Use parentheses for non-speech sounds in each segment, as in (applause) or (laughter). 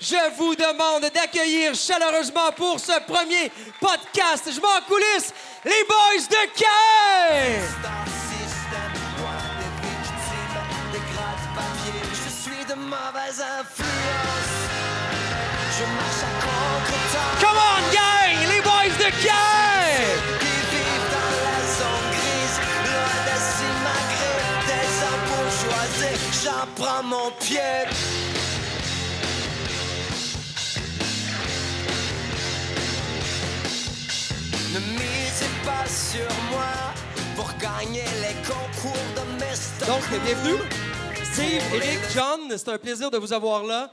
Je vous demande d'accueillir chaleureusement pour ce premier podcast, je m'en coulisse, les boys de Caen! Je suis de mauvaise influence. Je marche à contre-temps. Come on, gang! Les boys de Caen! Qui vivent dans la zone grise. Loin de s'imagrer des impôts choisis. J'en prends mon pied. Ne misez pas sur moi pour gagner les concours de. Donc, bienvenue. Steve, Eric, John, c'est un plaisir de vous avoir là.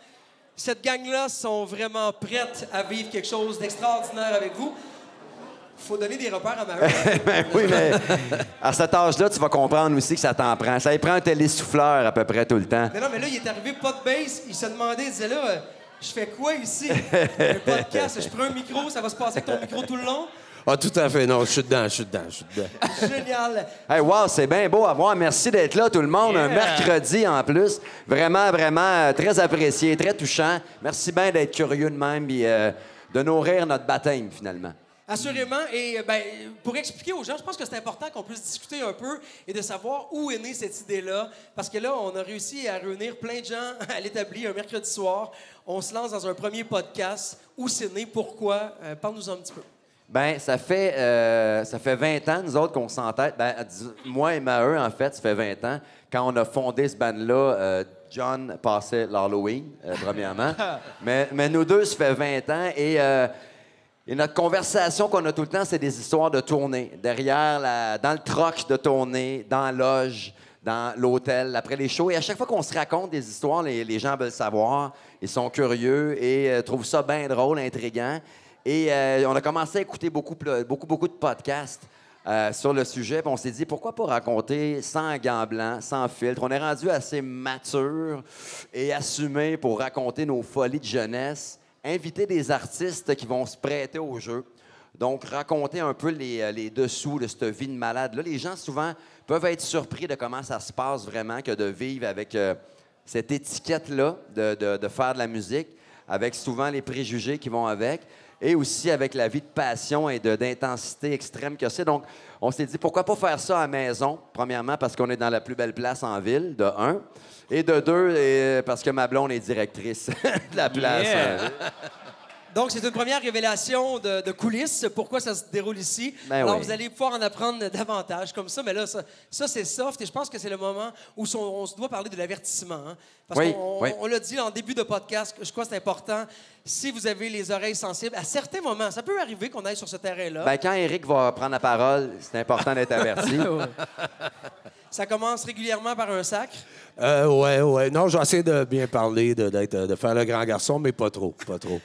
Cette gang-là sont vraiment prêtes à vivre quelque chose d'extraordinaire avec vous. faut donner des repères à Marie. (laughs) Ben oui, mais à cet âge-là, tu vas comprendre aussi que ça t'en prend. Ça y prend un télésouffleur à peu près tout le temps. mais non, mais là, il est arrivé pas de base. Il se demandait, il disait là, euh, je fais quoi ici? Un podcast, je prends un micro, ça va se passer avec ton micro tout le long. Ah, tout à fait. Non, je suis dedans, je suis dedans, je suis dedans. Génial. Hey, wow, c'est bien beau à voir. Merci d'être là, tout le monde. Un mercredi en plus. Vraiment, vraiment euh, très apprécié, très touchant. Merci bien d'être curieux de même et euh, de nourrir notre baptême, finalement. Assurément. Et euh, ben, pour expliquer aux gens, je pense que c'est important qu'on puisse discuter un peu et de savoir où est née cette idée-là. Parce que là, on a réussi à réunir plein de gens (laughs) à l'établi un mercredi soir. On se lance dans un premier podcast. Où c'est né? Pourquoi? Euh, Parle-nous un petit peu. Ben, ça fait, euh, ça fait 20 ans, nous autres, qu'on s'entête. Ben, moi et Maheu, en fait, ça fait 20 ans. Quand on a fondé ce band-là, euh, John passait l'Halloween, euh, premièrement. (laughs) mais, mais nous deux, ça fait 20 ans. Et, et notre conversation qu'on a tout le temps, c'est des histoires de tournée. Derrière, la, dans le troc de tournée, dans la loge, dans l'hôtel, après les shows. Et à chaque fois qu'on se raconte des histoires, les, les gens veulent savoir. Ils sont curieux et trouvent ça bien drôle, intriguant. Et euh, on a commencé à écouter beaucoup, beaucoup, beaucoup de podcasts euh, sur le sujet. On s'est dit, pourquoi pas raconter sans gants blancs, sans filtre? On est rendu assez mature et assumé pour raconter nos folies de jeunesse, inviter des artistes qui vont se prêter au jeu. Donc, raconter un peu les, euh, dessous de cette vie de malade. Là, les gens, souvent, peuvent être surpris de comment ça se passe vraiment que de vivre avec cette étiquette-là de faire de la musique, avec souvent les préjugés qui vont avec, et aussi avec la vie de passion et d'intensité extrême que c'est. Donc, on s'est dit, pourquoi pas faire ça à la maison, premièrement, parce qu'on est dans la plus belle place en ville, de un, et de deux, et, parce que ma blonde est directrice (laughs) de la place. Yeah. Donc, c'est une première révélation de, de coulisses, pourquoi ça se déroule ici? Ben Alors, oui. vous allez pouvoir en apprendre davantage comme ça, mais là, ça, ça, c'est soft et je pense que c'est le moment où on, on se doit parler de l'avertissement. hein. Parce Oui, qu'on oui. on l'a dit en début de podcast, je crois que c'est important, si vous avez les oreilles sensibles, à certains moments, ça peut arriver qu'on aille sur ce terrain-là. Ben, quand Eric va prendre la parole, c'est important d'être averti. (laughs) ça commence régulièrement par un sacre. Euh, ouais, ouais. Non, j'essaie de bien parler, de faire le grand garçon, mais pas trop, pas trop.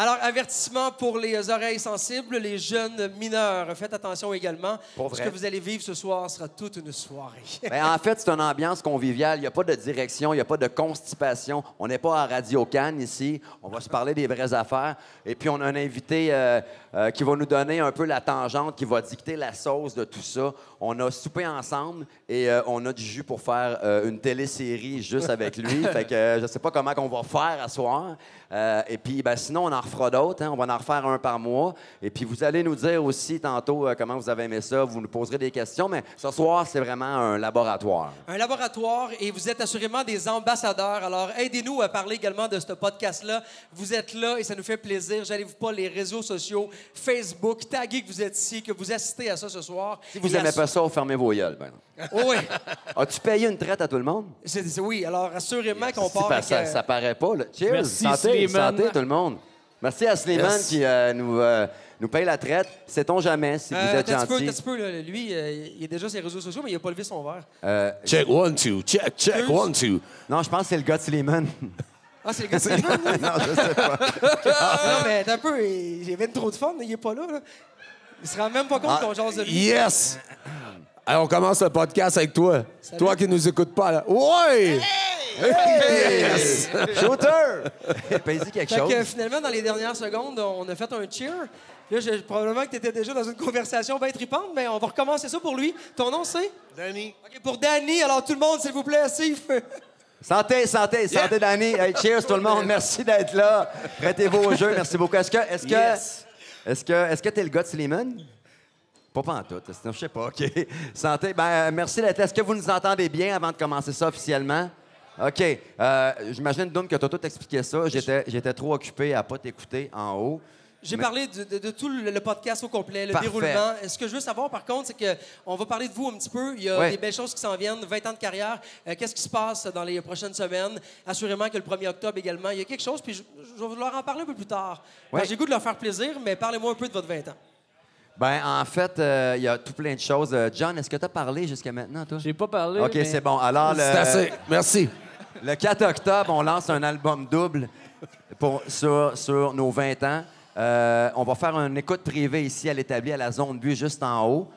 Alors, avertissement pour les oreilles sensibles, les jeunes mineurs. Faites attention également. Pour Ce que vous allez vivre ce soir sera toute une soirée. (laughs) Ben, en fait, c'est une ambiance conviviale. Il n'y a pas de direction, il n'y a pas de constipation. On n'est pas à Radio Cannes ici. On va se parler des vraies affaires. Et puis, on a un invité euh, euh, qui va nous donner un peu la tangente, qui va dicter la sauce de tout ça. On a soupé ensemble et euh, on a du jus pour faire euh, une télésérie juste avec lui. (laughs) fait que euh, je ne sais pas comment on va faire à soir. Euh, et puis, ben, sinon, on en refera d'autres. hein. On va en refaire un par mois. Et puis, vous allez nous dire aussi tantôt euh, comment vous avez aimé ça. Vous nous poserez des questions. Mais ce soir, c'est vraiment un laboratoire. un laboratoire et vous êtes assurément des ambassadeurs. Alors, aidez-nous à parler également de ce podcast-là. Vous êtes là et ça nous fait plaisir. J'allez-vous pas les réseaux sociaux, Facebook, taguez que vous êtes ici, que vous assistez à ça ce soir. Si vous n'aimez pas ça, fermez vos gueules. Ben. Oh oui, (laughs) As-tu payé une traite à tout le monde? C'est- oui. Alors, assurément qu'on part avec... ça, euh, ça paraît pas. là. Cheers! Merci, santé, santé, tout le monde. Merci à Slimane Yes. qui euh, nous, euh, nous paye la traite. Sait-on jamais si vous êtes gentil? un petit peu, là. Lui, euh, il est déjà sur les réseaux sociaux, mais il n'a pas levé son verre. Euh, Check one, two. Check, check Deux. one, two. non, je pense que c'est le gars de Slimane. (laughs) Ah, c'est le gars de Slimane, (laughs) non, je sais pas. non, mais attends un peu, y avait trop de fun, il est pas là. là. Il se rend même pas compte qu'on jase de lui. Yes! Alors, on commence le podcast avec toi. Toi qui nous écoutes pas, là. Ouais! Yes! Shooter! Paye-y quelque Fait chose? que finalement, dans les dernières secondes, on a fait un cheer. Puis Là, je- probablement que tu étais déjà dans une conversation bien tripante, mais on va recommencer ça pour lui. Ton nom, c'est? Danny. OK, pour Danny. Alors, tout le monde, s'il vous plaît, Steve. Santé, santé, santé, Danny. Hey, cheers, tout le monde. Merci d'être là. Prêtez-vous au jeu. Merci beaucoup. Est-ce que, est-ce que, Yes. Est-ce que, est-ce que t'es le gars de Slimane? Pas pantoute. Je sais pas. OK. (laughs) Santé. Ben, euh, merci d'être là. Est-ce que vous nous entendez bien avant de commencer ça officiellement? OK. Euh, J'imagine, Doom, que tu as tout expliqué ça. J'étais, j'étais trop occupé à pas t'écouter en haut. J'ai Mais- parlé de, de- de tout le, podcast au complet, le Parfait. déroulement. Et Ce que je veux savoir, par contre, c'est qu'on va parler de vous un petit peu. Il y a Ouais. des belles choses qui s'en viennent, 20 ans de carrière. Euh, Qu'est-ce qui se passe dans les prochaines semaines? Assurément que le 1er octobre également, il y a quelque chose, puis je, je vais leur en parler un peu plus tard. Ouais. J'ai le goût de leur faire plaisir, mais parlez-moi un peu de votre 20 ans. Ben, en fait, euh, il y a tout plein de choses. Euh, John, est-ce que tu as parlé jusqu'à maintenant, toi? J'ai pas parlé. OK, mais- c'est bon. Alors, le, C'est assez. Merci. le 4 octobre, on lance un album double pour, sur, sur nos 20 ans. Euh, on va faire une écoute privée ici à l'établi, à la zone but, juste en haut.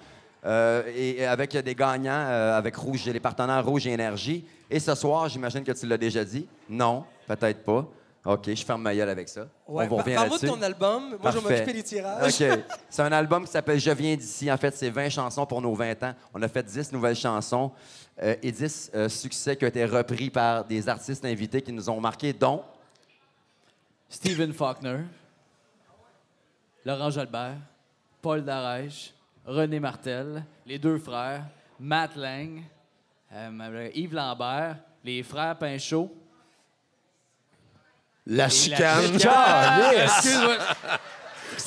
Euh, et avec des gagnants, euh, avec Rouge, les partenaires Rouge et Énergie. Et ce soir, j'imagine que tu l'as déjà dit. Non, peut-être pas. OK, je ferme ma gueule avec ça. Ouais. On Parle-moi de là-dessus. ton album. Moi, je vais m'occuper des tirages. OK. C'est un album qui s'appelle Je viens d'ici. En fait, c'est 20 chansons pour nos 20 ans. On a fait 10 nouvelles chansons euh, et 10 euh, succès qui ont été repris par des artistes invités qui nous ont marqués, dont Stephen Faulkner, Laurent Jalbert, Paul Darèche, René Martel, les deux frères, Matt Lang, euh, Yves Lambert, les frères Pinchot. La chicane. Ah, yes! excuse-moi.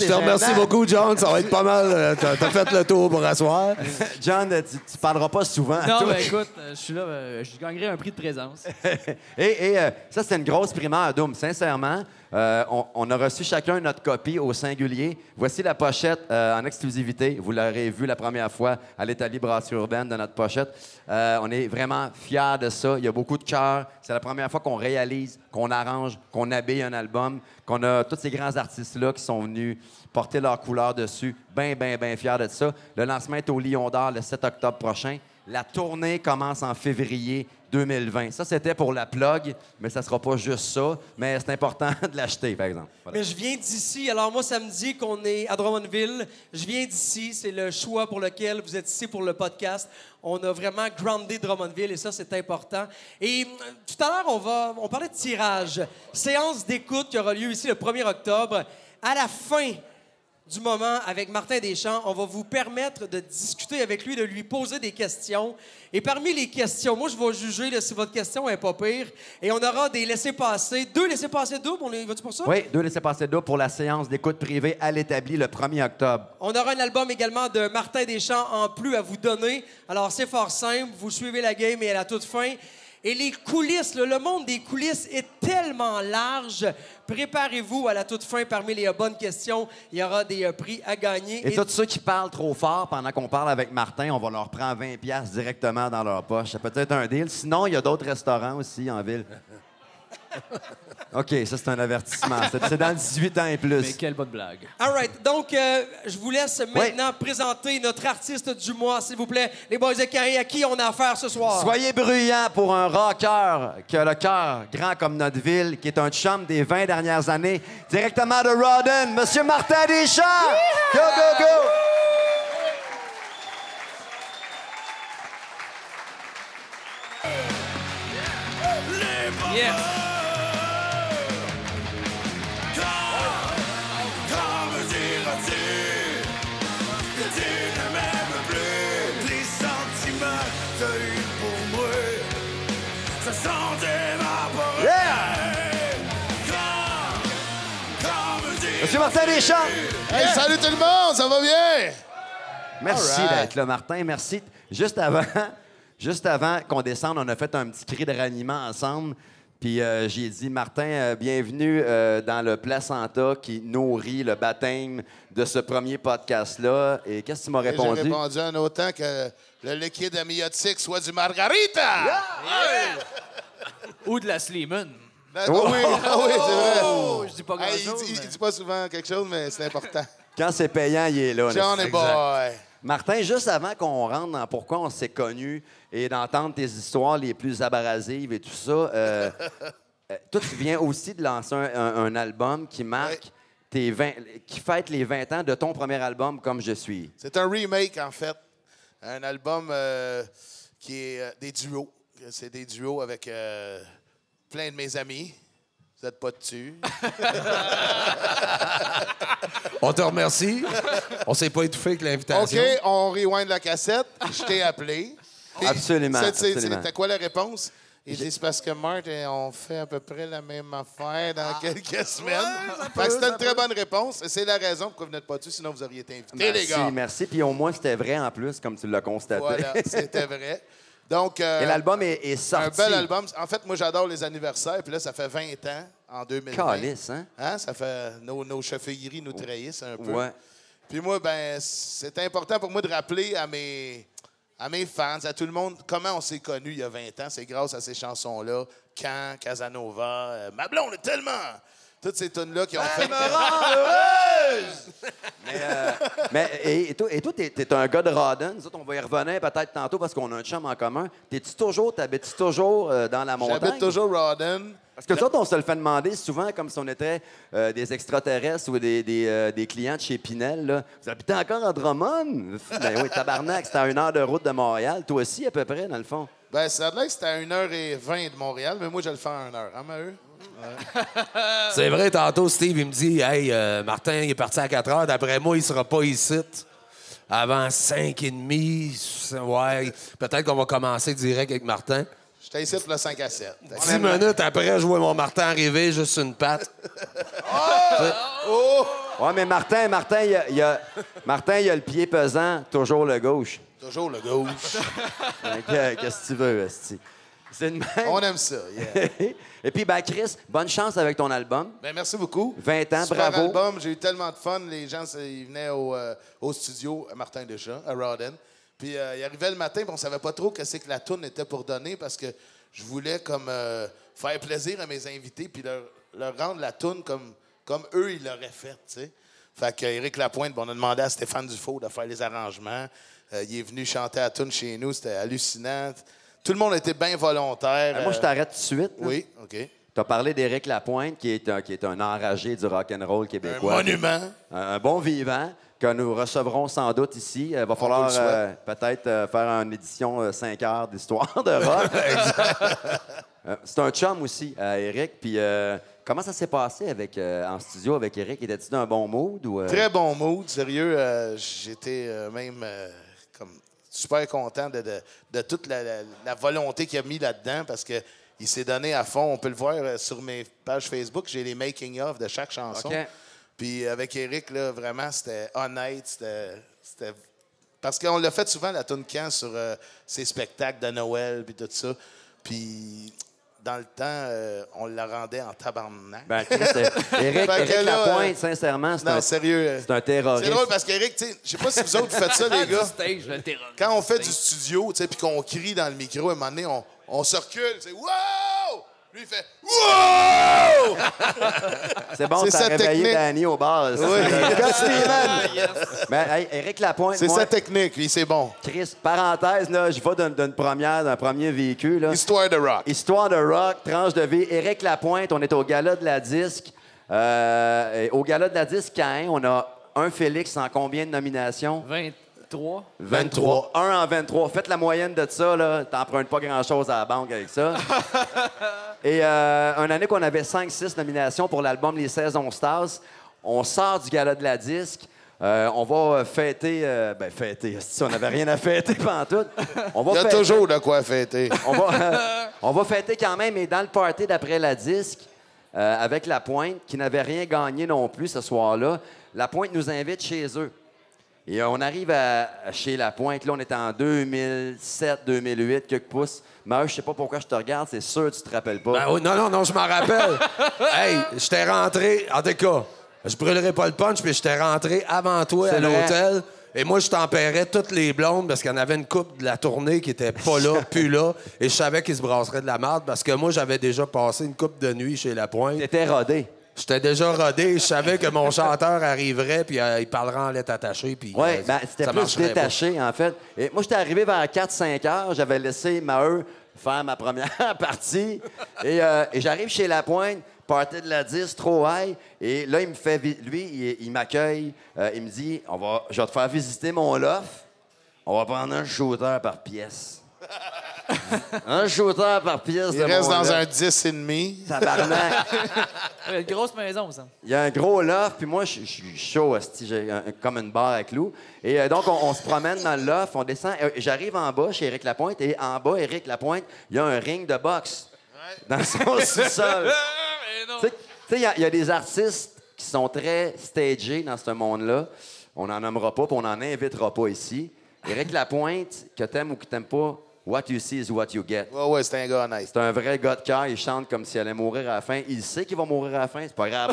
Je te remercie beaucoup, John. Ça va être pas mal. Euh, T'as t'as fait le tour pour asseoir. (laughs) John, euh, tu, tu parleras pas souvent. Non, ben écoute, je suis là, je gagnerai un prix de présence. (laughs) Et, et, euh, ça, c'est une grosse primaire, Doom. Sincèrement, euh, on, a reçu chacun notre copie au singulier. Voici la pochette euh, en exclusivité. Vous l'aurez vu la première fois à l'établi Brasserie Urbaine de notre pochette. Euh, on est vraiment fiers de ça. Il y a beaucoup de cœur. C'est la première fois qu'on réalise, qu'on arrange, qu'on habille un album, qu'on a tous ces grands artistes-là qui sont venus porter leur couleur dessus. Bien, bien, bien fiers de ça. Le lancement est au Lion d'Or le 7 octobre prochain. La tournée commence en février 2020. Ça, c'était pour la plug, mais ça sera pas juste ça. Mais c'est important (laughs) de l'acheter, par exemple. Mais je viens d'ici. Alors moi, ça me dit qu'on est à Drummondville. Je viens d'ici. C'est le choix pour lequel vous êtes ici pour le podcast. On a vraiment groundé Drummondville et ça, c'est important. Et euh, tout à l'heure, on va, on parlait de tirage. Séance d'écoute qui aura lieu ici le 1er octobre. À la fin du moment avec Martin Deschamps, on va vous permettre de discuter avec lui, de lui poser des questions. Et parmi les questions, moi, je vais juger là, si votre question est pas pire. Et on aura des laissés-passer, deux laissés-passer doubles. On est, vas-tu pour ça? Oui, deux laissez passer deux pour la séance d'écoute privée à l'établi le 1er octobre. On aura un album également de Martin Deschamps en plus à vous donner. Alors, c'est fort simple. Vous suivez la game et à la toute fin. Et les coulisses, le monde des coulisses est tellement large. Préparez-vous à la toute fin parmi les euh, bonnes questions. Il y aura des euh, prix à gagner. Et, Et- tous ceux qui parlent trop fort pendant qu'on parle avec Martin, on va leur prendre 20$ piastres directement dans leur poche. Ça peut être un deal. Sinon, il y a d'autres restaurants aussi en ville. (laughs) OK, ça, c'est un avertissement. C'est dans 18 ans et Mais plus. quelle bonne blague. All right. Donc, euh, je vous laisse maintenant présenter notre artiste du mois, s'il vous plaît. Les boys de Carré, à qui on a affaire ce soir? Soyez bruyants pour un rocker qui a le cœur grand comme notre ville, qui est un chum des 20 dernières années, directement de Rodden, Monsieur Martin Deschamps! Go, go, go! Yes! Martin Deschamps! Hey, salut tout le monde, ça va bien? Merci right. d'être là, Martin. Merci. Juste avant, (laughs) juste avant qu'on descende, on a fait un petit cri de ralliement ensemble. Puis euh, j'ai dit, Martin, euh, bienvenue euh, dans le placenta qui nourrit le baptême de ce premier podcast-là. Et qu'est-ce que tu m'as Et J'ai répondu? répondu en autant que le liquide amniotique soit du margarita. Ou de la Sleeman. Ben, oui, ah oui, c'est vrai. Oh, je dis pas Hey, il, grand-chose. dit, il dit pas souvent quelque chose, mais c'est important. (laughs) Quand c'est payant, il est là. John exact. boy. Martin, juste avant qu'on rentre dans pourquoi on s'est connus et d'entendre tes histoires les plus abrasives et tout ça, euh, (laughs) euh, toi, tu viens aussi de lancer un, un- un album qui marque Ouais. tes 20, qui fête les 20 ans de ton premier album, Comme je suis. C'est un remake, en fait. Un album euh, qui est euh, des duos. c'est des duos avec euh, plein de mes amis. Vous n'êtes pas dessus. (laughs) On te remercie. On s'est pas étouffé avec OK, l'invitation. on rewind la cassette. Je t'ai appelé. Puis, Absolument. C'était quoi la réponse? Il dit, c'est parce que Marthe et on fait à peu près la même affaire dans quelques semaines. C'était une très bonne réponse. Et c'est la raison pourquoi vous n'êtes pas dessus, sinon vous auriez été invité, les Merci, gars. merci. Puis au moins, c'était vrai en plus, comme tu l'as constaté. Voilà, (laughs) c'était vrai. Donc, euh, Et l'album est, est un sorti. bel album. En fait, moi, j'adore les anniversaires. Puis là, ça fait 20 ans, en 2020. Calice, hein? Hein, Ça fait... Nos, nos chauffeilleries nous trahissent un peu. Ouais. Puis moi, ben, c'est important pour moi de rappeler à mes, à mes fans, à tout le monde, comment on s'est connus il y a 20 ans. C'est grâce à ces chansons-là. Can, Casanova, euh, Ma blonde est tellement... Toutes ces tunes-là qui ont fait... (laughs) Mais et, et toi, et toi, t'es, t'es un gars de Rawdon. Nous autres, on va y revenir peut-être tantôt parce qu'on a un chum en commun. T'es-tu toujours, t'habites-tu toujours euh, dans la montagne? J'habite toujours Rawdon. Parce que nous autres, on se le fait demander souvent comme si on était euh, des extraterrestres ou des, des, euh, des clients de chez Pinel. Là. Vous habitez encore à Drummond? Ben oui, tabarnak, c'est à une heure de route de Montréal. Toi aussi, à peu près, dans le fond. Ben, ça a l'air que c'était à 1h20 de Montréal, mais moi, je le fais à 1h. Hein, Maheu? C'est vrai, tantôt, Steve, il me dit Hey, euh, Martin, il est parti à 4 heures. D'après moi, il sera pas ici avant 5 et demi. Ouais, peut-être qu'on va commencer direct avec Martin. J'étais ici pour le 5 à 7. 10 minutes après, je vois mon Martin arriver, juste sur une patte. Ouais, mais Martin, Martin, il a, il a- Martin, il a le pied pesant, toujours le gauche. Toujours le gauche. Qu'est-ce que tu veux, esti? C'est une même. On aime ça. yeah. (laughs) Et puis, ben, Chris, bonne chance avec ton album. Ben, merci beaucoup. 20 ans, Super bravo. album. J'ai eu tellement de fun. Les gens, ils venaient au, euh, au studio, à Martin Deschamps, à Rawdon. Puis euh, ils arrivaient le matin, puis on savait pas trop que c'est que la tourne était pour donner parce que je voulais comme euh, faire plaisir à mes invités puis leur, leur rendre la tourne comme, comme eux, ils l'auraient faite, tu sais. Fait que Éric Lapointe, ben, on a demandé à Stéphane Dufault de faire les arrangements. Euh, il est venu chanter à tourne chez nous. C'était hallucinant. Tout le monde était bien volontaire. Ben, moi, je Euh, t'arrête tout de suite. là. Oui, OK. Tu as parlé d'Éric Lapointe, qui est un, qui est un enragé du rock'n'roll Un québécois. monument. Un, un bon vivant que nous recevrons sans doute ici. Il va falloir le souhaite. euh, peut-être euh, faire une édition 5 heures d'histoire de rock. (laughs) Euh, C'est un chum aussi, euh, Eric. Puis euh, comment ça s'est passé avec, euh, en studio avec Eric? Était-tu dans un bon mood? Ou, euh? Très bon mood, sérieux. euh, J'étais euh, même euh, super content de, de- de toute la, la- la volonté qu'il a mis là-dedans parce que il s'est donné à fond. On peut le voir euh, sur mes pages Facebook. J'ai les making-of de chaque chanson. Puis avec Eric, là, vraiment, c'était honnête. C'était. Parce qu'on l'a fait souvent, la tune Can, sur euh, ses spectacles de Noël, puis tout ça. Puis dans le temps, euh, on la rendait en tabarnak. Ben, Chris, euh, (laughs) que Éric là, Lapointe, euh, sincèrement, c'est non, un, sérieux. euh, c'est un terroriste. c'est drôle parce sais, je sais pas si vous autres vous faites ça, les (laughs) gars. Stage, le terror. Quand on fait du studio, tu sais, puis qu'on crie dans le micro, à un moment donné, on, on se recule, c'est Wow! Lui, il fait Wow! (laughs) C'est bon, C'est t'as sa réveillé technique. Danny au bar. Oui. (laughs) Steven! Ben, hey, Éric Lapointe, C'est moi, sa technique, lui, c'est bon. Chris, parenthèse, là, je vais d'une d'une première, d'un premier véhicule. Là. Histoire de rock. Histoire de rock, tranche de vie. Éric Lapointe, on est au gala de la disque. Euh, et au gala de la disque, Cain, on a un Félix en combien de nominations? 23. 23. Un en 23. Faites la moyenne de ça, là. T'empruntes pas grand-chose à la banque avec ça. (laughs) Et euh, une année qu'on avait 5-6 nominations pour l'album Les Saisons Stars, on sort du gala de la disque. Euh, on va fêter... euh, ben, fêter. (laughs) Si on n'avait rien à fêter pendant tout. On va Il y a fêter- toujours de quoi fêter. on va, (laughs) on va fêter quand même, et dans le party d'après la disque, euh, avec La Pointe, qui n'avait rien gagné non plus ce soir-là, La Pointe nous invite chez eux. Et on arrive à, chez La Pointe, là, on était en 2007, 2008, quelques pouces. Mais je sais pas pourquoi je te regarde, c'est sûr que tu te rappelles pas. Ben oui, non, non, non, je m'en rappelle. (laughs) hey, j'étais rentré, en tout cas, je brûlerai pas le punch, puis j'étais rentré avant toi à l'hôtel. Et moi, je tempérais toutes les blondes parce qu'il y en avait une coupe de la tournée qui était pas là, (laughs) plus là. Et je savais qu'ils se brasseraient de la merde parce que moi, j'avais déjà passé une coupe de nuit chez La Pointe. T'étais rodé. J'étais déjà rodé. Je savais que mon chanteur arriverait, puis euh, il parlerait en lettres attachées. Puis, Oui, euh, ben, c'était plus pas. détaché, en fait. Et moi, j'étais arrivé vers 4-5 heures. J'avais laissé Maheu faire ma première (laughs) partie. Et, euh, et j'arrive chez La Pointe, party de la 10, trop high. Et là, il me fait... Lui, il, il m'accueille. Euh, il me dit, on va, je vais te faire visiter mon loft. On va prendre un shooter par pièce. Un shooter par pièce Il de reste mon dans un 10 et demi. Tabarnak. Il y a une grosse maison, ça. Il y a un gros loft, puis moi, je je suis chaud, j'ai un- comme une barre à clous. Et euh, donc, on, on se promène dans le loft, on descend. Euh, J'arrive en bas chez Éric Lapointe, et en bas, Éric Lapointe, il y a un ring de boxe dans son (laughs) sous-sol. Tu sais- tu sais, il y a- il y, a des artistes qui sont très stagés dans ce monde-là. On n'en nommera pas, puis on n'en invitera pas ici. Éric Lapointe, que t'aimes ou que t'aimes pas, what you see is what you get. Ouais, ouais, c'est un gars honnête. C'est un vrai gars de cœur. Il chante comme s'il allait mourir à la fin. Il sait qu'il va mourir à la fin. C'est pas grave.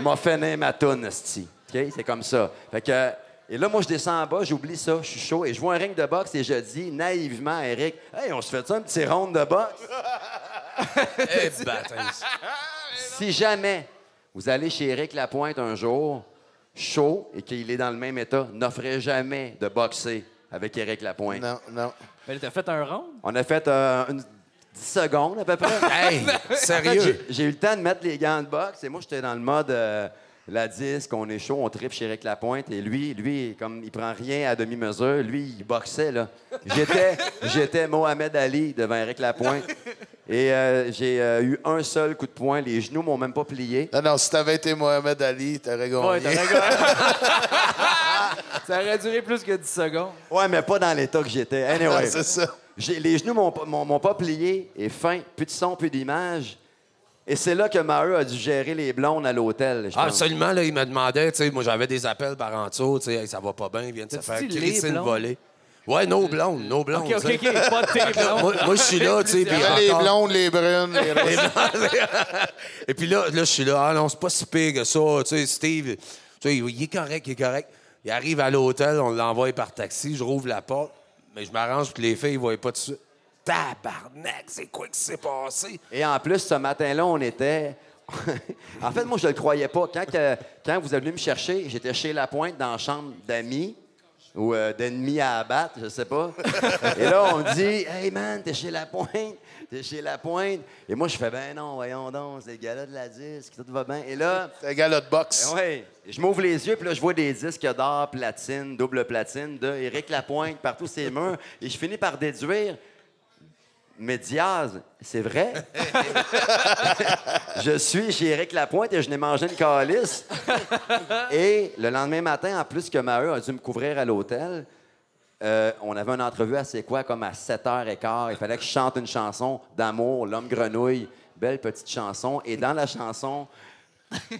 M'a fait, (laughs) m'a- toune, esti. OK? C'est comme ça. Fait que... Et là, moi, je descends en bas, j'oublie ça, je suis chaud, et je vois un ring de boxe et je dis naïvement à Eric, Hey, on se fait ça un petit round de boxe? (laughs) Eh, bâtard. Si jamais vous allez chez Eric Lapointe un jour, chaud, et qu'il est dans le même état, n'offrez jamais de boxer avec Eric Lapointe. Non, non. Mais t'as fait un rond? On a fait euh, une 10 secondes à peu près. (laughs) Hey, En fait, sérieux? j'ai- eu le temps de mettre les gants de boxe et moi, j'étais dans le mode euh, la disque, on est chaud, on tripe chez Eric Lapointe. Et lui, lui, comme il prend rien à demi-mesure, lui, il boxait, là. J'étais, (laughs) j'étais Mohamed Ali devant Eric Lapointe. Et euh, j'ai euh, eu un seul coup de poing. Les genoux m'ont même pas plié. Non, non, si t'avais été Mohamed Ali, t'aurais gagné. Ouais, t'as raison. (laughs) ça aurait duré plus que 10 secondes. Ouais, mais pas dans l'état que j'étais. Anyway, (laughs) c'est ça. les genoux m'ont, pas- m'ont, m'ont pas plié et fin, plus de son, plus d'image. Et c'est là que Maheu a dû gérer les blondes à l'hôtel. Ah, absolument, là, il me demandait, tu sais, moi, j'avais des appels parentaux, tu sais, Hey, ça va pas bien, il vient de se faire crisser le blondes? volet. Ouais, nos blondes, nos blondes. OK, OK. Pas de tes (laughs) blondes. Moi, moi, je suis là, tu sais, puis Les encore- blondes, les brunes, les roses. Et puis là, là je suis là, ah non, c'est pas si pire que ça. Tu sais, Steve, tu sais, il est correct, il est correct. Il arrive à l'hôtel, on l'envoie par taxi, je rouvre la porte, mais je m'arrange pour que les filles ne voient pas tout de suite. Tabarnak, c'est quoi qui s'est passé? Et en plus, ce matin-là, on était. (laughs) en fait, moi, je ne le croyais pas. Quand, que- quand vous êtes venu me chercher, j'étais chez La Pointe dans la chambre d'amis ou euh, d'ennemis à abattre, je sais pas. (laughs) Et là, on me dit Hey man, t'es chez La Pointe, t'es chez La Pointe. Et moi, je fais Ben non, voyons donc, c'est le gars-là de la disque, tout va bien. Et là, C'est gars là de boxe. oui, je m'ouvre les yeux, puis là, je vois des disques d'or, platine, double platine, de Éric Lapointe partout ces murs. Et je finis par déduire. Mais Diaz, c'est vrai? (laughs) je suis chez Éric Lapointe et je n'ai mangé une calice. et le lendemain matin, en plus que Maheu a dû me couvrir à l'hôtel, euh, on avait une entrevue à C'est quoi, comme à 7h15. Il fallait que je chante une chanson d'amour, L'homme grenouille. Belle petite chanson. Et dans la chanson,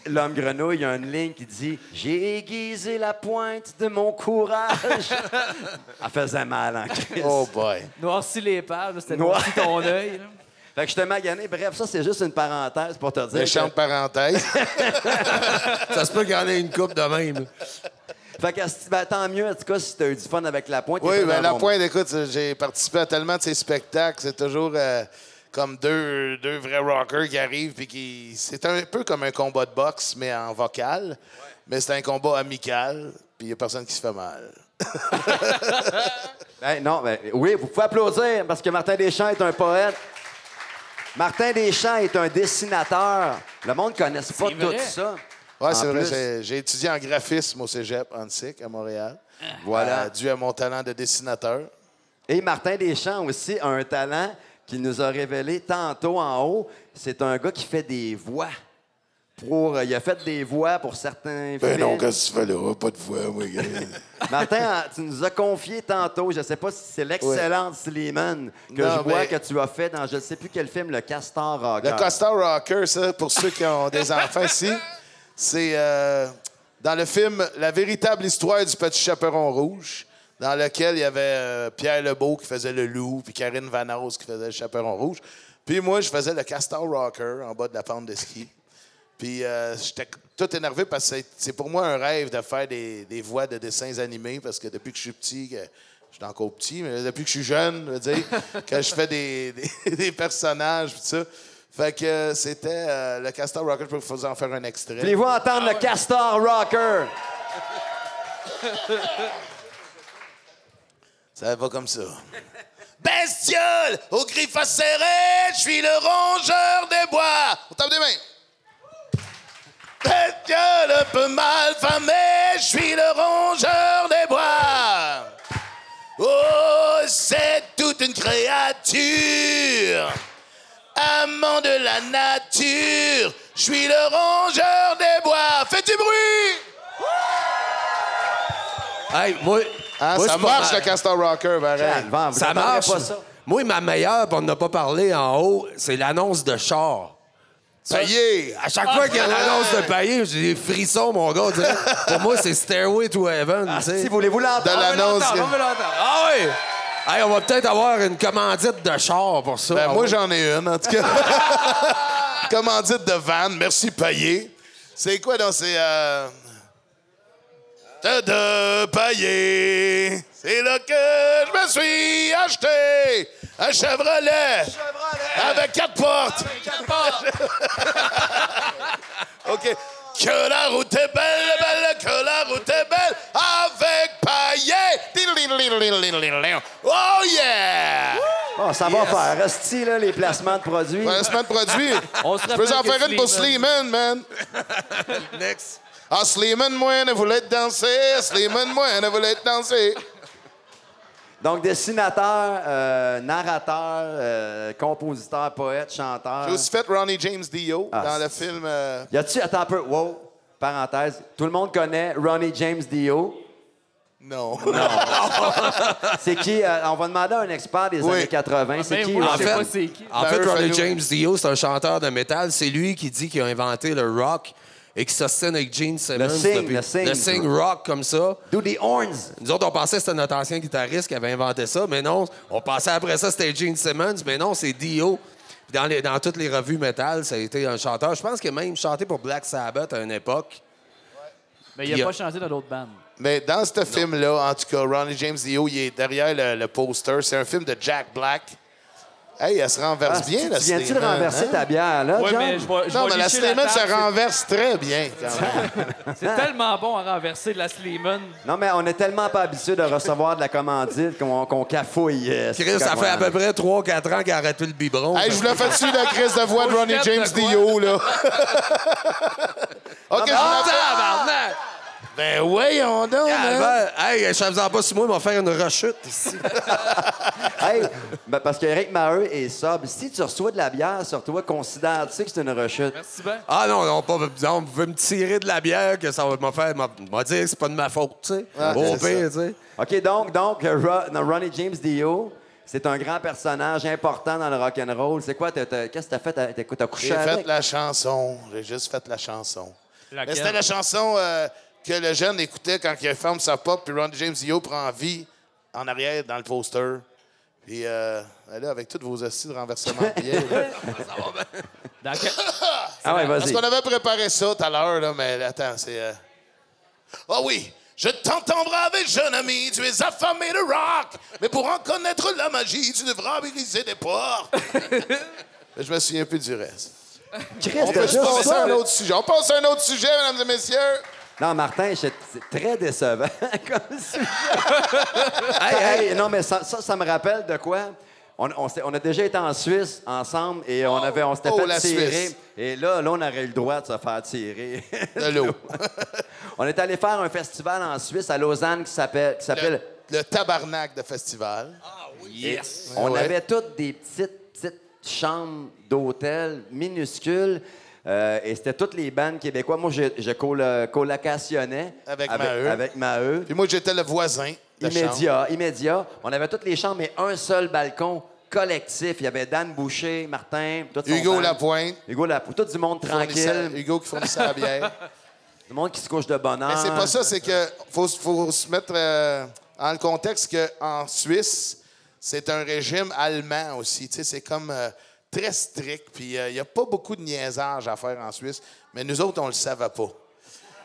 L'homme grenouille, il y a une ligne qui dit J'ai aiguisé la pointe de mon courage. (laughs) Elle faisait mal en crise. Oh boy. Noirci les pages, c'était Noir- noirci ton œil. là. (laughs) Fait que je te magané. Bref, ça, c'est juste une parenthèse pour te dire. Méchante que- parenthèse. (laughs) Ça se peut qu'il y en ait une coupe de même. Fait que ben, tant mieux, en tout cas, si tu as eu du fun avec la pointe. Oui, ben la pointe, écoute, j'ai participé à tellement de ces spectacles. C'est toujours euh, comme deux, deux vrais rockers qui arrivent. Puis qui... C'est un peu comme un combat de boxe, mais en vocal. Mais c'est un combat amical. Puis il n'y a personne qui se fait mal. (laughs) Ben, non, ben, oui, vous pouvez applaudir parce que Martin Deschamps est un poète. Martin Deschamps est un dessinateur. Le monde ne connaisse pas C'est tout vrai. ça. En c'est vrai. j'ai- étudié en graphisme au cégep Antic à Montréal. Voilà. Euh, dû à mon talent de dessinateur. Et Martin Deschamps aussi a un talent qu'il nous a révélé tantôt en haut. C'est un gars qui fait des voix. Pour, euh, il a fait des voix pour certains Ben films. non, qu'est-ce que tu fais là? Pas de voix, moi, gars. (laughs) Martin, tu nous as confié tantôt, je ne sais pas si c'est l'excellente Slimane que Non, je vois mais- que tu as fait dans je ne sais plus quel film, Le Castor Rocker. Le Costa Rocker, ça, pour ceux qui ont des (laughs) enfants ici, c'est euh, dans le film La véritable histoire du petit chaperon rouge, dans lequel il y avait euh, Pierre Lebeau qui faisait le loup, puis Karine Vanasse qui faisait le chaperon rouge. Puis moi, je faisais le Castor Rocker en bas de la pente de ski. Puis euh, j'étais tout énervé parce que c'est- pour moi un rêve de faire des, voix de dessins animés parce que depuis que je suis petit, je suis encore petit, mais depuis que je suis jeune, je veux dire, que je fais des, (laughs) des- personnages, tout ça. Fait que euh, c'était euh, le Castor Rocker, je peux vous en faire un extrait. Voulez-vous entendre Le Castor Rocker? Ça va comme ça. Bestiole, aux griffes acérées, je suis le rongeur des bois. On tape des mains. Bestiole un peu mal famé, je suis le rongeur des bois. Oh, c'est toute une créature, amant de la nature. Je suis le rongeur des bois. Fais du bruit! Hey, moi, Ah, moi, ça marche, ma- le Castor Rocker, pareil. Vous Ça marche. pas ça. Moi, ma meilleure, on n'a pas parlé en haut, c'est l'annonce de char. Payé! À chaque fois qu'il y a l'annonce de payer, j'ai des frissons, mon gars. Pour moi, c'est Stairway to Heaven. tu sais. Si voulez-vous De l'entendre? l'annonce. On veut l'entendre. Ah oui! Hey, on va peut-être avoir une commandite de char pour ça. Ben, moi, j'en ai une, en tout cas. (laughs) Commandite de van. Merci, Payé. C'est quoi, donc? C'est... Euh... De, Payé. C'est là que je me suis acheté un Chevrolet. Avec quatre portes. (laughs) OK. Que la route est belle, belle, que la route est belle, avec. Oh yeah! Ça va faire. Resti, là, les placements de produits. Placement de produit. On se Je peux en faire une pour Sleeman- man. Next. Ah, Sleeman, moi, ne voulait danser. Sleeman, moi, ne voulait danser. Donc, dessinateur, narrateur, compositeur, poète, chanteur. J'ai aussi fait Ronnie James Dio dans le film. euh, Y a-tu, attends un peu, wow, parenthèse, tout le monde connaît Ronnie James Dio. Non. (laughs) C'est qui? euh, on va demander à un expert des Oui. années 80. C'est Ben, qui? moi, Ronnie- je sais fait- pas c'est qui. En Ben, fait, eux, Ronnie. James Dio, c'est un chanteur de métal. C'est lui qui dit qu'il a inventé le rock et qui s'ostine avec Gene Simmons. Le sing, depuis- le sing. Le sing rock comme ça. Do the horns. Nous autres, on pensait que c'était notre ancien guitariste qui avait inventé ça, mais non. On pensait après ça, c'était Gene Simmons, mais non, c'est Dio. Puis Dans, les- dans toutes les revues métal, ça a été un chanteur. Je pense qu'il a même chanté pour Black Sabbath à une époque. Mais il Puis, a pas euh, chanté dans d'autres bandes. Mais dans ce film-là, en tout cas, Ronnie James Dio, il est derrière le, le poster. C'est un film de Jack Black. Hey, elle se renverse Ah, bien, tu la viens-tu de Sleeman, renverser hein? ta bière, là, John? mais je vais, je Non, vais mais la licher Sleeman table. se renverse très bien, quand même. C'est (laughs) c'est tellement bon à renverser de la Sleeman. Non, mais on est tellement pas habitué de recevoir de la commandite qu'on qu'on cafouille. euh, Chris, ça comme, fait à euh, peu près 3-4 ans qu'il a arrêté le biberon. Hey, je vous l'ai fait dessus, la crise de voix de Ronnie James? Dio, là. (laughs) OK, je vous Ah, la fais. tabarnak! Ben voyons donc. Calvaire. Hey, je faisais pas sur moi, il va faire une rechute ici. (laughs) Hey, ben, parce qu'Éric Maheu est sobre. Si tu reçois de la bière sur toi, considère-tu que c'est une rechute? Merci bien. Ah non, non, pas, non, vous pouvez me tirer de la bière que ça va me faire. m'a m'a dire que c'est pas de ma faute, tu sais. Ah, Au c'est pire, tu sais. OK, donc, donc euh, Ronnie James Dio, c'est un grand personnage important dans le rock and roll. C'est quoi? Qu'est-ce que t'as fait? T'as couché J'ai fait la chanson. J'ai juste fait la chanson. C'était la chanson euh, que le jeune écoutait quand il ferme sa pop, puis Ron James Dio prend vie en arrière dans le poster. Puis euh, là, avec tous vos assises de renversement de billets. (laughs) Dans quel- Ah ouais, Parce vas-y. qu'on avait préparé ça tout à l'heure, là, mais attends, c'est. euh, Ah oui! Je t'entends braver, jeune ami, tu es affamé de rock, mais pour en connaître la magie, tu devras briser des portes. (laughs) Je me souviens plus du reste. Chris, On t'as peut se juste passer à ça, un là. autre sujet. On passe à un autre sujet, mesdames et messieurs. Non, Martin, c'est très décevant (laughs) comme sujet. hey, hey, non, mais ça, ça, ça me rappelle de quoi? On, on on a déjà été en Suisse ensemble et on, avait, on s'était Oh, fait la tirer. Suisse. Et là, là, on aurait eu le droit de se faire tirer. De l'eau. (laughs) on est allé faire un festival en Suisse à Lausanne qui s'appelle qui s'appelle Le, le tabarnak de festival. Yes. On Ouais. avait toutes des petites, petites chambres d'hôtel minuscules. Euh, et c'était toutes les bandes québécois. Moi, je, je Avec avec, Maheu. avec Maheu. Puis moi, j'étais le voisin. de chambre. Immédiat, immédiat. On avait toutes les chambres, mais un seul balcon collectif. Il y avait Dan Boucher, Martin, tout Hugo band. Lapointe. Hugo Lapointe. Tout du monde tranquille. Hugo qui fournissait la bière. (laughs) Du monde qui se couche de bonheur. Mais c'est pas ça, c'est que faut, faut se mettre euh, en le contexte qu'en Suisse, c'est un régime allemand aussi. Tu sais, c'est comme euh, très strict. Puis il n'y a pas beaucoup de niaisage à faire en Suisse. Mais nous autres, on le savait pas.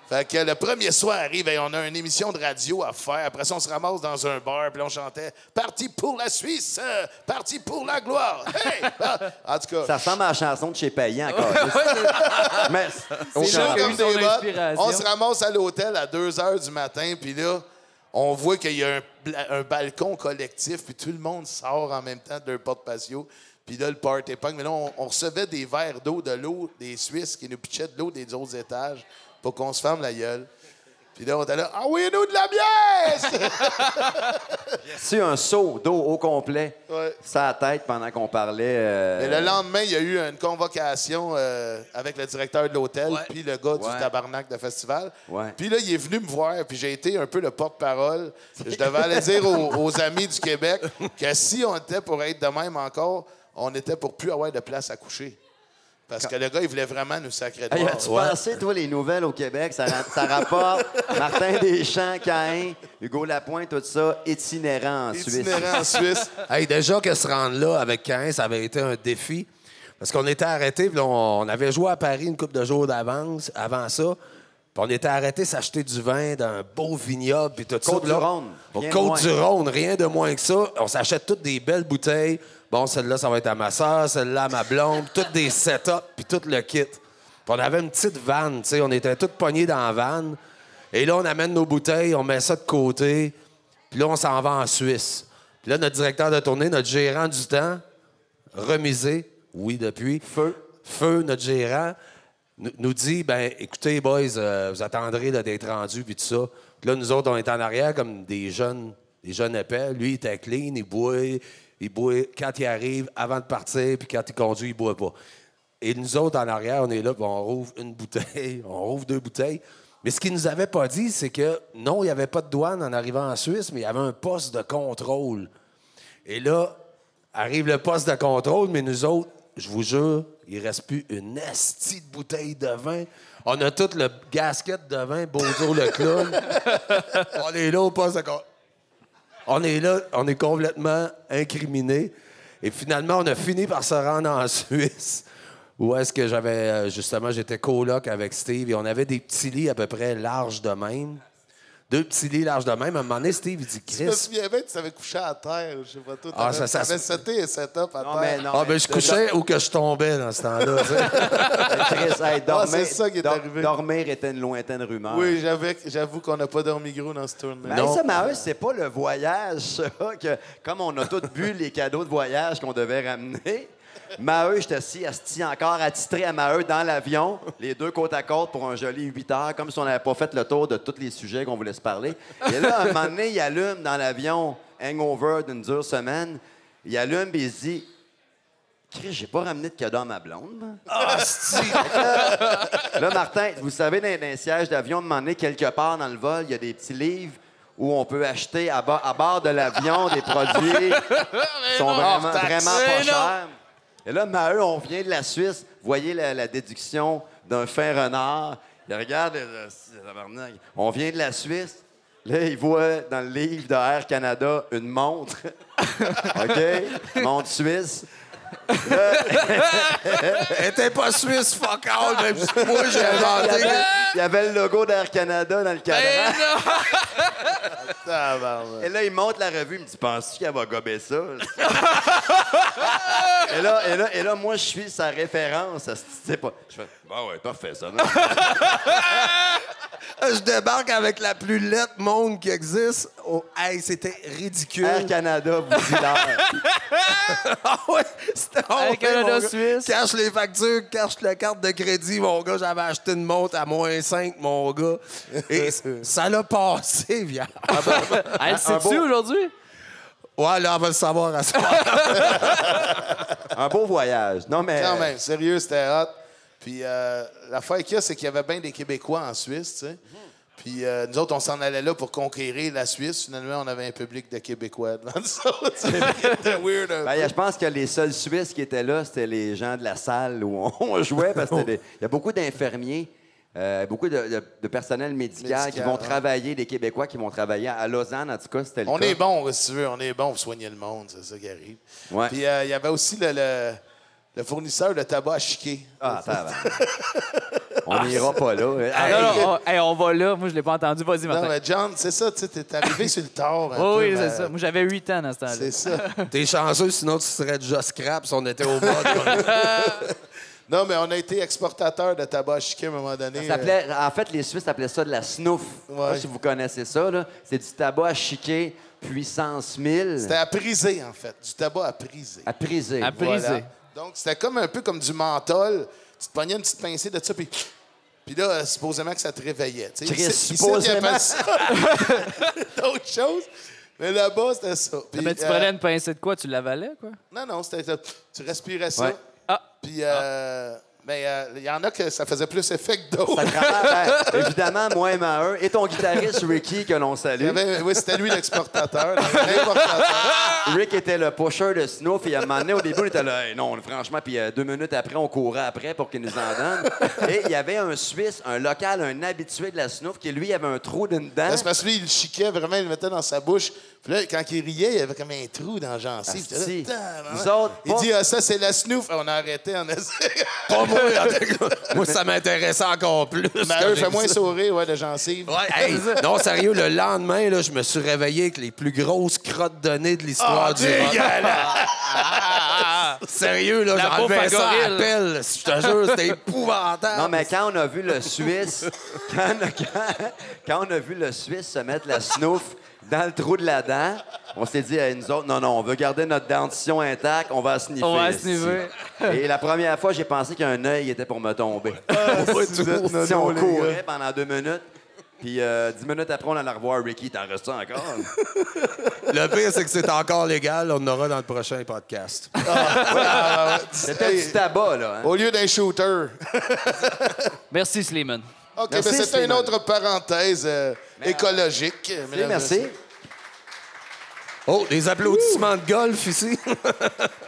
Fait que le premier soir arrive et on a une émission de radio à faire. Après ça, on se ramasse dans un bar, puis on chantait Parti pour la Suisse, euh, parti pour la gloire. Hey! Ah! En tout cas, Ça ressemble à la chanson de chez Payan encore. (laughs) mais On. On se ramasse à l'hôtel à 2 h du matin, puis là, on voit qu'il y a un, balcon collectif, puis tout le monde sort en même temps de leur porte-patio. Puis là, le party punk. Mais là, on, on recevait des verres d'eau, de l'eau des Suisses qui nous pitchaient de l'eau des autres étages pour qu'on se ferme la gueule. Puis là, on était là, ah oui, nous de la bière! (laughs) C'est un seau d'eau au complet. Ouais. Ça tête pendant qu'on parlait. euh, Et le lendemain, il y a eu une convocation euh, avec le directeur de l'hôtel, puis le gars Ouais. du tabarnak de festival. Puis là, il est venu me voir, puis j'ai été un peu le porte-parole. Je devais aller (laughs) dire aux, aux amis du Québec que si on était pour être de même encore, on était pour plus avoir de place à coucher. Parce que le gars, il voulait vraiment nous sacrer de Hey, mort. as-tu pensé, toi, les nouvelles au Québec? Ça, ra- ça rapporte (laughs) Martin Deschamps, Caïn, Hugo Lapointe, tout ça, itinérant en Suisse. Itinérant en Suisse. (laughs) Hey, déjà que se rendre là avec 15, ça avait été un défi. Parce qu'on était arrêtés, puis là, on, on avait joué à Paris une couple de jours d'avance, avant ça. Puis on était arrêtés s'acheter du vin d'un beau vignoble, puis tout ça. Puis là, Côte-du-Rhône, Au rien de Côte-du-Rhône, rien de moins que ça. On s'achète toutes des belles bouteilles. Bon, celle-là, ça va être à ma soeur, celle-là, à ma blonde, toutes des setups, puis tout le kit. Puis on avait une petite vanne, tu sais, on était tous pognés dans la vanne. Et là, on amène nos bouteilles, on met ça de côté, puis là, on s'en va en Suisse. Puis là, notre directeur de tournée, notre gérant du temps, remisé, oui, depuis. Feu. Feu, notre gérant, nous, dit ben écoutez, boys, euh, vous attendrez d'être rendus, puis tout ça. Puis là, nous autres, on est en arrière comme des jeunes, des jeunes épais. Lui, il était clean, il boit, il boit quand il arrive, avant de partir, puis quand il conduit, il boit pas. Et nous autres, en arrière, on est là, puis on rouvre une bouteille, (laughs) on rouvre deux bouteilles. Mais ce qu'il nous avait pas dit, c'est que non, il n'y avait pas de douane en arrivant en Suisse, mais il y avait un poste de contrôle. Et là, arrive le poste de contrôle, mais nous autres, je vous jure, il reste plus une estie de bouteille de vin. On a tout le gasket de vin, Bozo le clown. (laughs) on est là au poste de contrôle. On est là, on est complètement incriminés. Et finalement, on a fini par se rendre en Suisse. Où est-ce que j'avais, euh, justement, j'étais coloc avec Steve et on avait des petits lits à peu près larges de même. Deux petits lits larges de même. À un moment donné, Steve, il dit Je me Chris. souviens bien, tu t'avais couché à terre. Je sais pas tout. Ah, ça- ça se- seté et setup à Non, terre. mais non. Ah, ben, je mais- couchais ou que je tombais dans ce temps-là. Chris, hey, (laughs) dormir, c'est ça qui est dor- arrivé. Dormir était une lointaine rumeur. Oui, j'avais- j'avoue qu'on n'a pas dormi gros dans ce tournée. Mais ça, Maheu, c'est pas le voyage, ça, que comme on a tous bu les cadeaux de voyage qu'on devait ramener. Maheu, j'étais assis, asti, encore attitré à Maheu dans l'avion, les deux côte à côte pour un joli 8 heures, comme si on n'avait pas fait le tour de tous les sujets qu'on voulait se parler. Et là, à un moment donné, il allume dans l'avion, hangover d'une dure semaine, il allume et il se dit Chris, j'ai pas ramené de cadeau à ma blonde. moi. (laughs) Là, Martin, vous savez, dans, dans les sièges d'avion, de quelque part dans le vol, il y a des petits livres où on peut acheter à, bord- à bord de l'avion des produits (laughs) qui sont vraiment, vraiment pas chers. Et là, Maheu, on vient de la Suisse. Voyez la, déduction d'un fin renard. Il regarde, tabarnak. on vient de la Suisse. Là, il voit dans le livre de Air Canada une montre. (laughs) OK? Montre suisse. (laughs) Elle était pas suisse, fuck all, même si moi j'ai Il y inventé. avait, il y avait le logo d'Air Canada dans le cadran. Tabarnak. (laughs) Et là, il monte la revue, il me dit Penses-tu qu'elle va gober ça? Et, là, et, là, et là, moi, je suis sa référence. à ce- tu sais pas. Je fais Bah ouais, parfait, ça. (laughs) Je débarque avec la plus lettre monde qui existe. Oh, hey, c'était ridicule. Air Canada, vous dit. Ah ouais, Canada. Suisse. Cache les factures, cache la carte de crédit, mon gars. J'avais acheté une montre à moins 5, mon gars. Et (laughs) ça l'a passé, viens. Elle sait-tu aujourd'hui? Ouais, là, on va le savoir à ce (laughs) Un beau voyage. Non, mais. Quand même, sérieux, c'était hot. Puis euh, l'affaire qu'il y a, c'est qu'il y avait bien des Québécois en Suisse, tu sais. Puis euh, nous autres, on s'en allait là pour conquérir la Suisse. Finalement, on avait un public de Québécois devant nous. (laughs) C'était weird Ben, je pense que les seuls Suisses qui étaient là, c'était les gens de la salle où on, jouait, parce qu'il y a beaucoup d'infirmiers, euh, beaucoup de, de- de personnel médical, qui vont travailler, des Québécois qui vont travailler à Lausanne, en tout cas, c'était le On cas. est bon, si tu veux. On est bon pour soigner le monde, c'est ça qui arrive. Ouais. Puis euh, il y avait aussi le, le- le fournisseur de tabac à chiquer. Ah, ça va. (laughs) on n'ira pas là. Ah, non, non, on, hey, on va là. Moi, je l'ai pas entendu. Vas-y, Non, Martin. mais John, c'est ça, tu sais, t'es arrivé sur le tard. Oh, oui, mais- c'est ça. Moi, j'avais 8 ans dans ce temps-là. C'est ça. (laughs) T'es chanceux, sinon tu serais déjà scrap si on était au bas. de- (laughs) (laughs) Non, mais on a été exportateur de tabac à chiquer à un moment donné. Ça s'appelait- en fait, les Suisses appelaient ça de la snouf. Je sais pas Ouais. si vous connaissez ça. là. C'est du tabac à chiquer, puissance 1000, C'était à priser, en fait. Du tabac à priser. à priser. À priser. Voilà. Donc, c'était comme un peu comme du menthol. Tu te pognais une petite pincée de ça, puis Puis là, euh, supposément que ça te réveillait. tu sais. Supposément. (laughs) D'autres choses. Mais là-bas, c'était ça. Puis, Mais tu euh, prenais une pincée de quoi? Tu l'avalais, quoi? Non, non, c'était. Tu respirais ça. Ouais. Ah! Puis, euh, mais euh, il y en a que ça faisait plus effet que d'autres. Ben, évidemment, moi et Maheu, et ton guitariste Ricky, que l'on Il salue. avait- oui, c'était lui l'exportateur. Rick était le pusher de Snoop. Et à un moment donné, au début, on était là, Hey, non, franchement. Puis euh, deux minutes après, on courait après pour qu'il nous en donne. Et il y avait un Suisse, un local, un habitué de la Snoop, qui lui avait un trou d'une dent. Là, C'est parce que lui, il le chiquait vraiment, il le mettait dans sa bouche. Puis là, quand il riait, il y avait comme un trou dans la gencive. Là. Vous autres, il pas- dit, ah, ça, c'est la snoof. On a arrêté, on a moi, ça m'intéressait encore plus. Quand eux, fait moins ça. sourire, ouais, de gencive. Ouais, (laughs) hey, non, sérieux, le lendemain, là, je me suis réveillé avec les plus grosses crottes de nez de l'histoire Ah, du rock. (laughs) Sérieux, là, La j'enlevais ça à gorille. pelle. Je te jure, c'était épouvantable. Non, mais quand on a vu le Suisse, (laughs) quand, quand- quand on a vu le Suisse se mettre la snouf dans le trou de la dent, on s'est dit, Hey, nous autres, non, non, on veut garder notre dentition intacte, on va sniffer. On va sniffer. (laughs) Et la première fois, j'ai pensé qu'un œil était pour me tomber. (laughs) (laughs) Vous êtes si on courait gars. pendant deux minutes, puis euh, dix minutes après, on allait revoir Ricky. T'en restes encore? Le pire, c'est que c'est encore légal. On en aura dans le prochain podcast. Ah, ouais. C'était du tabac, là. hein? Au lieu d'un shooter. Merci, Slimane. OK, Merci, mais c'était une autre parenthèse euh, écologique. Merci. Oh, des applaudissements de golf ici. (laughs)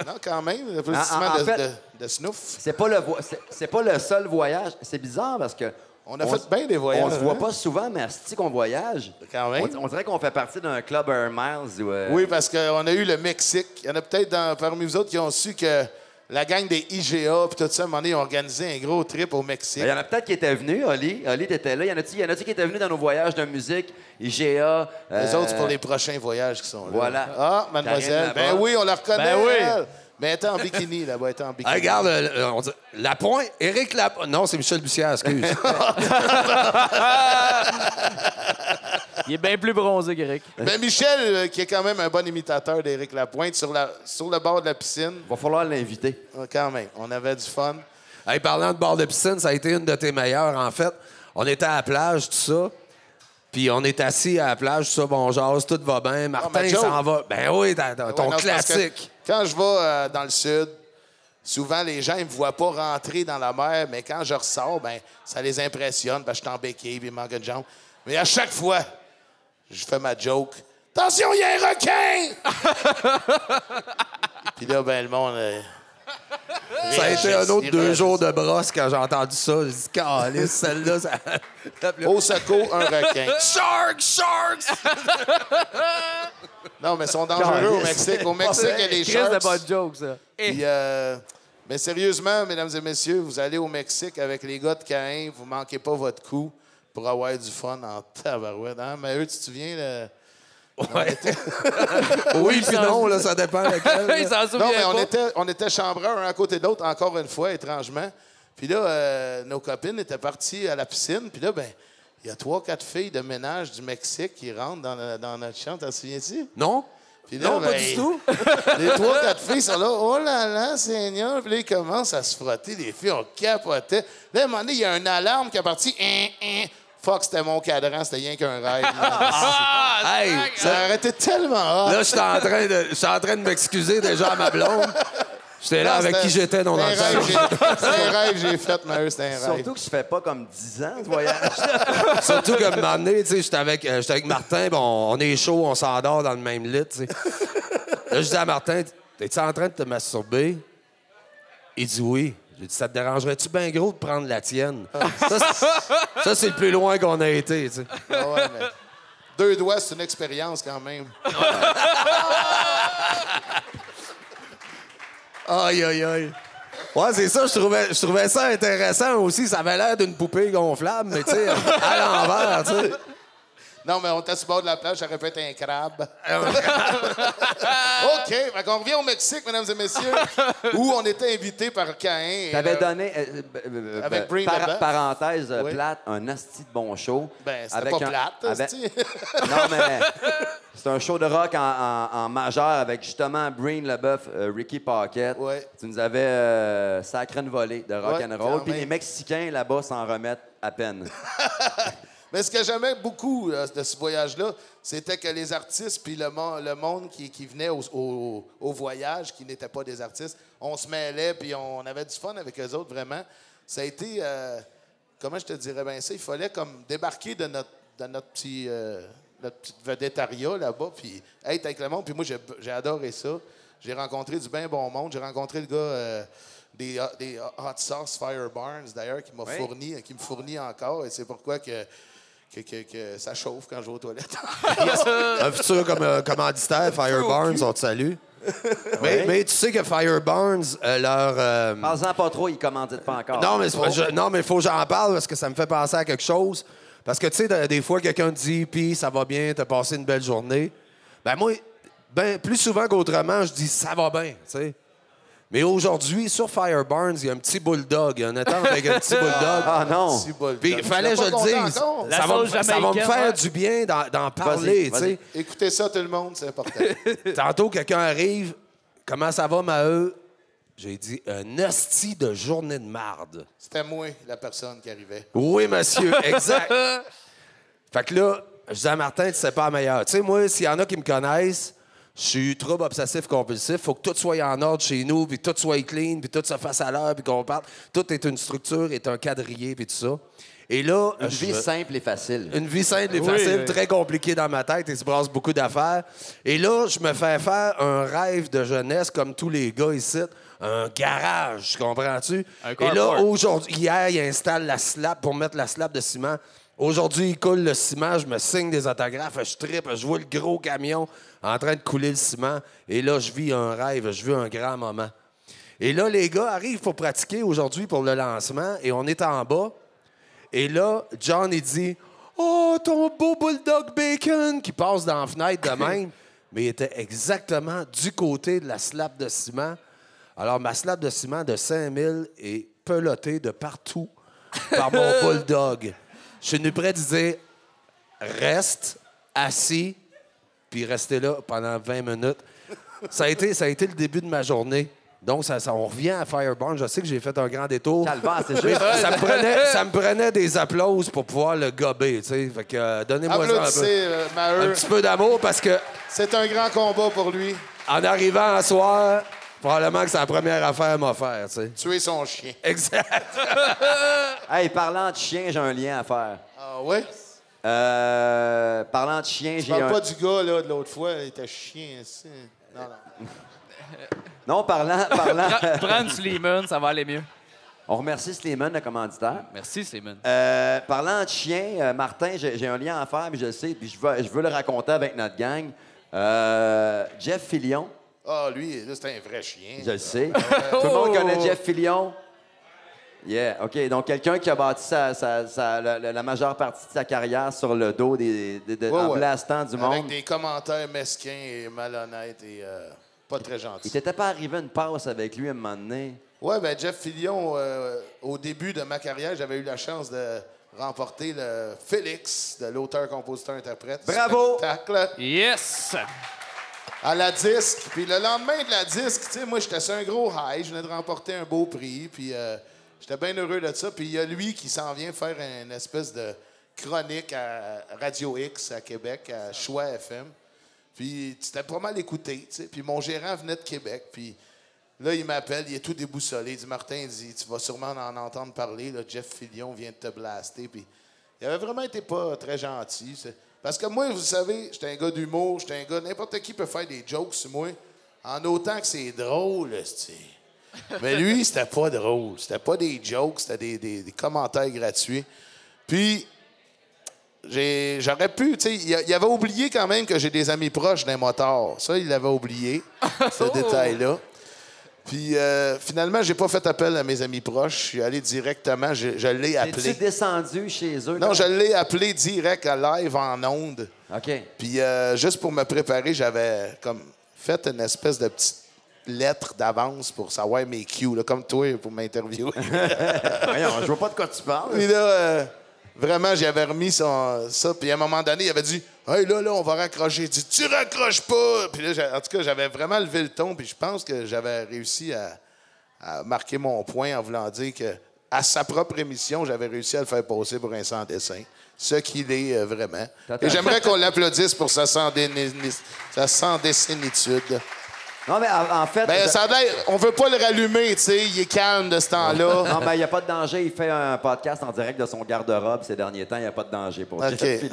Non, quand même, l'applaudissement En- en de, fait- de, de Snoof. C'est pas le vo- c'est- c'est pas le seul voyage. C'est bizarre parce que On a fait bien des voyages, On se voit hein? pas souvent, mais si qu'on voyage. Quand même. On, on dirait qu'on fait partie d'un club Air Miles. Où, euh, Oui, parce qu'on a eu le Mexique. Il y en a peut-être dans- parmi vous autres qui ont su que la gang des IGA puis tout ça, à un moment donné, ils ont organisé un gros trip au Mexique. Ben, Il y en a peut-être qui étaient venus, Oli. Oli, t'étais là. Il y en a-tu il y en qui étaient venus dans nos voyages de musique, IGA? Les euh, autres, c'est pour les prochains voyages qui sont là. Voilà. Ah, mademoiselle. Ben oui, on la reconnaît. Ben oui. elle. Mais elle était en bikini, là-bas. Elle était en bikini. Ah, regarde, euh, euh, on dit- Lapointe, Éric Lapointe. Non, c'est Michel Bussière, excuse. Il est bien plus bronzé qu'Éric. Ben Michel, euh, qui est quand même un bon imitateur d'Éric Lapointe, sur, la, sur le bord de la piscine, Va falloir l'inviter. euh, quand même, on avait du fun. hey, parlant de bord de piscine, ça a été une de tes meilleures, en fait. On était à la plage, tout ça. Puis on est assis à la plage, ça, bon, jase, tout va bien. Martin, il s'en va. Ben oui, Ouais, ton classique. Quand je vais euh, dans le sud, souvent les gens ne me voient pas rentrer dans la mer, mais quand je ressors, ben ça les impressionne parce que je suis en béquille puis il manque de jambes. Mais à chaque fois, je fais ma joke. Attention, il y a un requin! (laughs) puis là, ben le monde. euh, Ça a été un autre deux jours de brosse quand j'ai entendu ça. J'ai dit, calice, celle-là, ça. Au secours, un requin. (laughs) Sharks, sharks! (laughs) Non, mais ils sont dangereux au Mexique. Au Mexique, il y a des Chris de sharks. bonne joke, ça. Puis, euh, mais sérieusement, mesdames et messieurs, vous allez au Mexique avec les gars de Caïn, vous manquez pas votre coup pour avoir du fun en tabarouette. Hein? Mais eux, tu te souviens, le- Ouais. (laughs) oui, puis non, là, ça dépend (laughs) lequel. Il là. s'en souvient Non, mais on pas. était, on était chambreurs un à côté de l'autre, encore une fois, étrangement. Puis là, euh, nos copines étaient parties à la piscine. Puis là, ben, il y a trois, quatre filles de ménage du Mexique qui rentrent dans, dans notre chambre. T'en souviens-tu? Non? Puis là, Non, pas ben, du tout. (laughs) Les trois, quatre filles sont là. Oh là là, Seigneur. Puis là, ils commencent à se frotter. Les filles ont capoté. Là, à un moment donné, il y a une alarme qui est partie. Hein, hein. Fuck, c'était mon cadran. C'était rien qu'un rêve. là. (laughs) Hey, Ça a arrêté tellement hot. là, j'étais en train de, j'étais en train de m'excuser déjà à ma blonde. J'étais là avec qui j'étais dans le j'ai- C'était un rêve que j'ai fait, mais c'était un rêve. Surtout que ça fait pas comme 10 ans, ce voyage. (laughs) Surtout comme un moment donné, tu sais, j'étais avec, euh, j'étais avec Martin, bon, on est chaud, on s'endort dans le même lit, tu sais. Là, je dis à Martin, t'es-tu en train de te masturber? Il dit oui. J'ai dit, ça te dérangerait-tu bien gros de prendre la tienne? Ça, c'est- ça, c'est le plus loin qu'on a été, tu sais. Ah ouais, mais Deux doigts, c'est une expérience quand même. Aïe, aïe, aïe. Ouais, c'est ça, je trouvais, je trouvais ça intéressant aussi. Ça avait l'air d'une poupée gonflable, mais tu sais, à l'envers, tu sais. Non, mais on était sur le bord de la plage, ça aurait pu être un crabe. (laughs) OK, fait qu'on revient au Mexique, mesdames et messieurs, (laughs) où on était invité par Caïn. T'avais euh, donné, euh, euh, Avec par- parenthèse Oui. plate, un asti de bon show. Ben, c'était pas un- plate, avec- asti. (laughs) Non, mais c'est un show de rock en, en- en majeur avec justement Breen Leboeuf, euh, Ricky Pocket. Tu nous avais euh, sacré une volée de rock Ouais, and roll. Puis les Mexicains là-bas s'en remettent à peine. Mais ce que j'aimais beaucoup euh, de ce voyage-là, c'était que les artistes puis le, mon- le monde qui, qui venait au, au- au voyage, qui n'étaient pas des artistes, on se mêlait puis on avait du fun avec eux autres, vraiment. Ça a été, euh, comment je te dirais bien ça, il fallait comme débarquer de notre, de notre petit... euh, notre vedettariat là-bas, puis être avec le monde. Puis moi, j'ai adoré ça. J'ai rencontré du bien bon monde. J'ai rencontré le gars euh, des, des Hot Sauce Fire Barnes, d'ailleurs, qui m'a Oui. fourni, qui me fournit encore. Et c'est pourquoi que, que, que- que ça chauffe quand je vais aux toilettes. (laughs) Un futur comme, euh, commanditaire, Fire Barnes, on te salue. (laughs) Mais, mais tu sais que Fire Barnes, euh, leur. euh, Parle-en pas trop, il commandite pas encore. Non, mais c'est pas- je- non, mais il faut que j'en parle parce que ça me fait penser à quelque chose. Parce que, tu sais, de- des fois, quelqu'un te dit, puis ça va bien, t'as passé une belle journée. Ben, moi, ben, plus souvent qu'autrement, je dis, ça va bien, tu sais. Mais aujourd'hui, sur Fire Barnes, il y a un petit bulldog. Il y a un attente avec un petit bulldog. Ah non. Il fallait que je le dise. Ça va, me, ça va me faire ouais. du bien d'en, parler, tu vas-y. sais. Écoutez ça, tout le monde, c'est important. (laughs) Tantôt, quelqu'un arrive. Comment ça va, Maheu? J'ai dit, un hostie de journée de marde. C'était moi, la personne qui arrivait. Oui, monsieur, exact. (laughs) fait que là, je dis à Martin, tu sais pas la meilleure. Tu sais, moi, s'il y en a qui me connaissent, je suis trouble obsessif compulsif. faut que tout soit en ordre chez nous, puis tout soit clean, puis tout se fasse à l'heure, puis qu'on parte. Tout est une structure, est un quadrillé, puis tout ça. Et là, Une je- vie simple et facile. une vie simple et Oui, facile, oui. très compliquée dans ma tête, il se brasse beaucoup d'affaires. Et là, je me fais faire un rêve de jeunesse, comme tous les gars ici, un garage, comprends-tu? Un Et là, aujourd'hui, hier, il installe la slab pour mettre la slab de ciment. Aujourd'hui, il coule le ciment, je me signe des autographes, je tripe, je vois le gros camion en train de couler le ciment. Et là, je vis un rêve, je vis un grand moment. Et là, les gars arrivent pour pratiquer aujourd'hui pour le lancement et on est en bas. Et là, John, il dit Oh, ton beau bulldog bacon qui passe dans la fenêtre de (laughs) même. Mais il était exactement du côté de la slab de ciment. Alors, ma slab de ciment de 5000 est pelottée de partout par mon (laughs) bulldog. Je suis venu près de dire Reste assis, puis restez là pendant 20 minutes. Ça a été, ça a été le début de ma journée. Donc, ça, ça- on revient à Fireburn. Je sais que j'ai fait un grand détour. Calvaire, c'est Mais juste. ça, me prenait, ça me prenait des applauses pour pouvoir le gober, tu sais. Fait que euh, donnez-moi un peu. Euh, Un petit peu d'amour parce que C'est un grand combat pour lui. en arrivant à soir, probablement que c'est la première affaire à m'offrir, tu sais. Tuer son chien. Exact. (laughs) Hey, parlant de chien, j'ai un lien à faire. Ah ouais? Euh, parlant de chien, Je j'ai parle un... pas du gars là, de l'autre fois, il était chien. ici. Non, non. (laughs) Non, parlant... parlant... Prends Sleeman, ça va aller mieux. On remercie Slimane, le commanditaire. Merci, Sleeman. Euh, parlant de chien, euh, Martin, j'ai j'ai un lien à faire, puis je le sais, puis je veux, je veux le raconter avec notre gang. Euh, Jeff Fillion, Ah, lui, là, c'est un vrai chien. je le sais. (laughs) Tout le monde connaît Jeff Fillion. Yeah, OK. Donc, quelqu'un qui a bâti sa, sa- sa- la, la- la majeure partie de sa carrière sur le dos des, des- de- Ouais, en ouais. blastant du Avec monde. des commentaires mesquins et malhonnêtes et euh, pas très Il gentils. t'était pas arrivé une passe avec lui à un moment donné? Ouais, ben Jeff Fillion, euh, au début de ma carrière, j'avais eu la chance de remporter le Félix de l'auteur, compositeur, interprète. Bravo! Spectacle Yes! À la disque. Puis le lendemain de la disque, tu sais, moi, j'étais sur un gros high. Je venais de remporter un beau prix. Puis euh, j'étais bien heureux de ça. Puis il y a lui qui s'en vient faire une espèce de chronique à Radio X à Québec, à Choix FM. Puis c'était pas mal écouté. Puis mon gérant venait de Québec. Puis là, il m'appelle, il est tout déboussolé. Il dit Martin, il dit, tu vas sûrement en entendre parler. Jeff Fillion vient de te blaster. Puis il avait vraiment été pas très gentil. c'est- Parce que moi, vous savez, j'étais un gars d'humour, j'étais un gars, n'importe qui peut faire des jokes sur moi, en autant que c'est drôle. Mais lui, (laughs) c'était pas drôle. C'était pas des jokes, c'était des, des- des commentaires gratuits. Puis, j'aurais pu, tu sais, il, avait oublié quand même que j'ai des amis proches d'un motard. Ça, il l'avait oublié, ce (laughs) détail-là. Puis, euh, finalement, j'ai pas fait appel à mes amis proches. Je suis allé directement, je, je l'ai appelé. descendu chez eux? Non, je l'ai appelé direct à live en onde. OK. Puis euh, juste pour me préparer, j'avais comme fait une espèce de petite lettre d'avance pour savoir mes cues, là, comme toi pour m'interviewer. (laughs) Voyons, je vois pas de quoi tu parles. Puis là, euh, vraiment, j'avais remis son- ça. Puis à un moment donné, il avait dit Hey, là, là, on va raccrocher. Il dit Tu raccroches pas. Puis là, en tout cas, j'avais vraiment levé le ton. Puis je pense que j'avais réussi à, à marquer mon point en voulant dire que à sa propre émission, j'avais réussi à le faire passer pour un sans-dessin. Ce qu'il est euh, vraiment. Et j'aimerais qu'on l'applaudisse pour sa sans-déni- sa sans-dessinitude. Non, mais en, fait. Ben, ça a on veut pas le rallumer, tu sais. Il est calme de ce temps-là. Non, mais il n'y a pas de danger. Il fait un podcast en direct de son garde-robe ces derniers temps. Il n'y a pas de danger pour OK. Jeff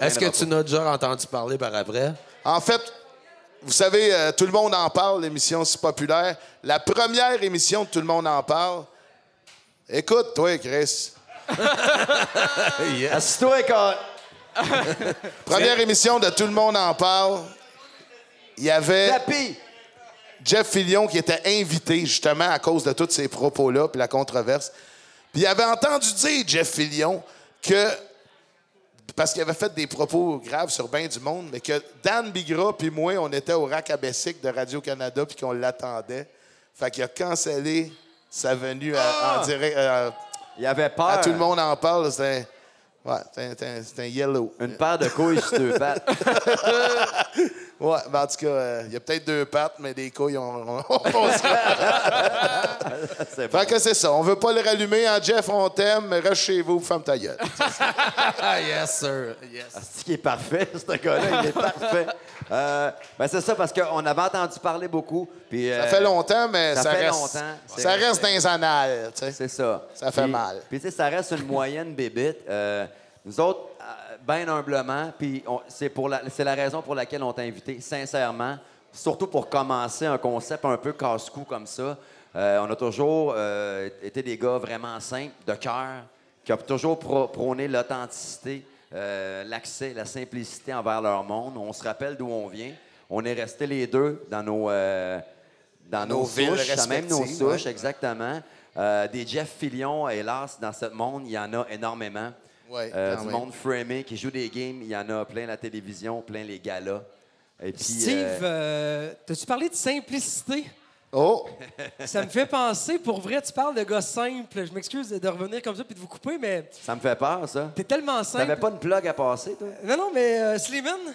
Est-ce que tu n'as déjà entendu parler par après? En fait, vous savez, euh, tout le monde en parle, l'émission si populaire. La première émission de Tout le monde en parle. Écoute, toi, Chris. (laughs) Assis-toi, École. Première émission de Tout le monde en parle. Il y avait Tapis. Jeff Fillion qui était invité justement à cause de tous ces propos-là puis la controverse. Puis il avait entendu dire, Jeff Fillion, que parce qu'il avait fait des propos graves sur bien du monde, mais que Dan Bigra puis moi, on était au rack à Bessic de Radio-Canada puis qu'on l'attendait. Fait qu'il a cancellé sa venue à- en direct. euh, Il avait peur. à tout le monde en parle. Ouais, c'était un- c'était un, c'était un yellow. Une paire de couilles sur deux pattes. (laughs) Ouais, ben en tout cas, euh, il y a peut-être deux pattes, mais des couilles, on, on, on passe. (laughs) C'est bon. Fait que c'est ça. On veut pas le rallumer. Hein, Jeff, on t'aime, mais reste chez vous, femme ta gueule. Ah, (laughs) yes, sir. Yes. C'est qui est parfait, (laughs) ce gars-là, il est parfait. Euh, ben c'est ça, parce qu'on avait entendu parler beaucoup. Puis, Ça euh, fait longtemps, mais ça ça, fait reste, longtemps. C'est ça reste dans les annales. tu sais. C'est ça. Ça fait Puis- mal. Puis, tu sais, ça reste une moyenne bébite. Euh, nous autres, bien humblement, puis c'est la, la raison pour laquelle on t'a invité, sincèrement, surtout pour commencer un concept un peu casse-cou comme ça. Euh, on a toujours euh, été des gars vraiment simples, de cœur, qui ont toujours pro- prôné l'authenticité, euh, l'accès, la simplicité envers leur monde. On se rappelle d'où on vient. On est restés les deux dans nos, dans Nos nos, villes souches, même nos souches, ouais. exactement. Des Jeff Fillion, hélas, dans ce monde, il y en a énormément. Ouais, Euh, du même. monde framé qui joue des games, il y en a plein la télévision, plein les galas. Et puis, Steve, euh, euh, t'as-tu parlé de simplicité? Oh! (laughs) Ça me fait penser, pour vrai, tu parles de gars simples. Je m'excuse de revenir comme ça puis de vous couper, mais ça me fait peur, ça. t'es tellement simple. T'avais pas une plug à passer, toi? Non, non, mais euh, Slimane,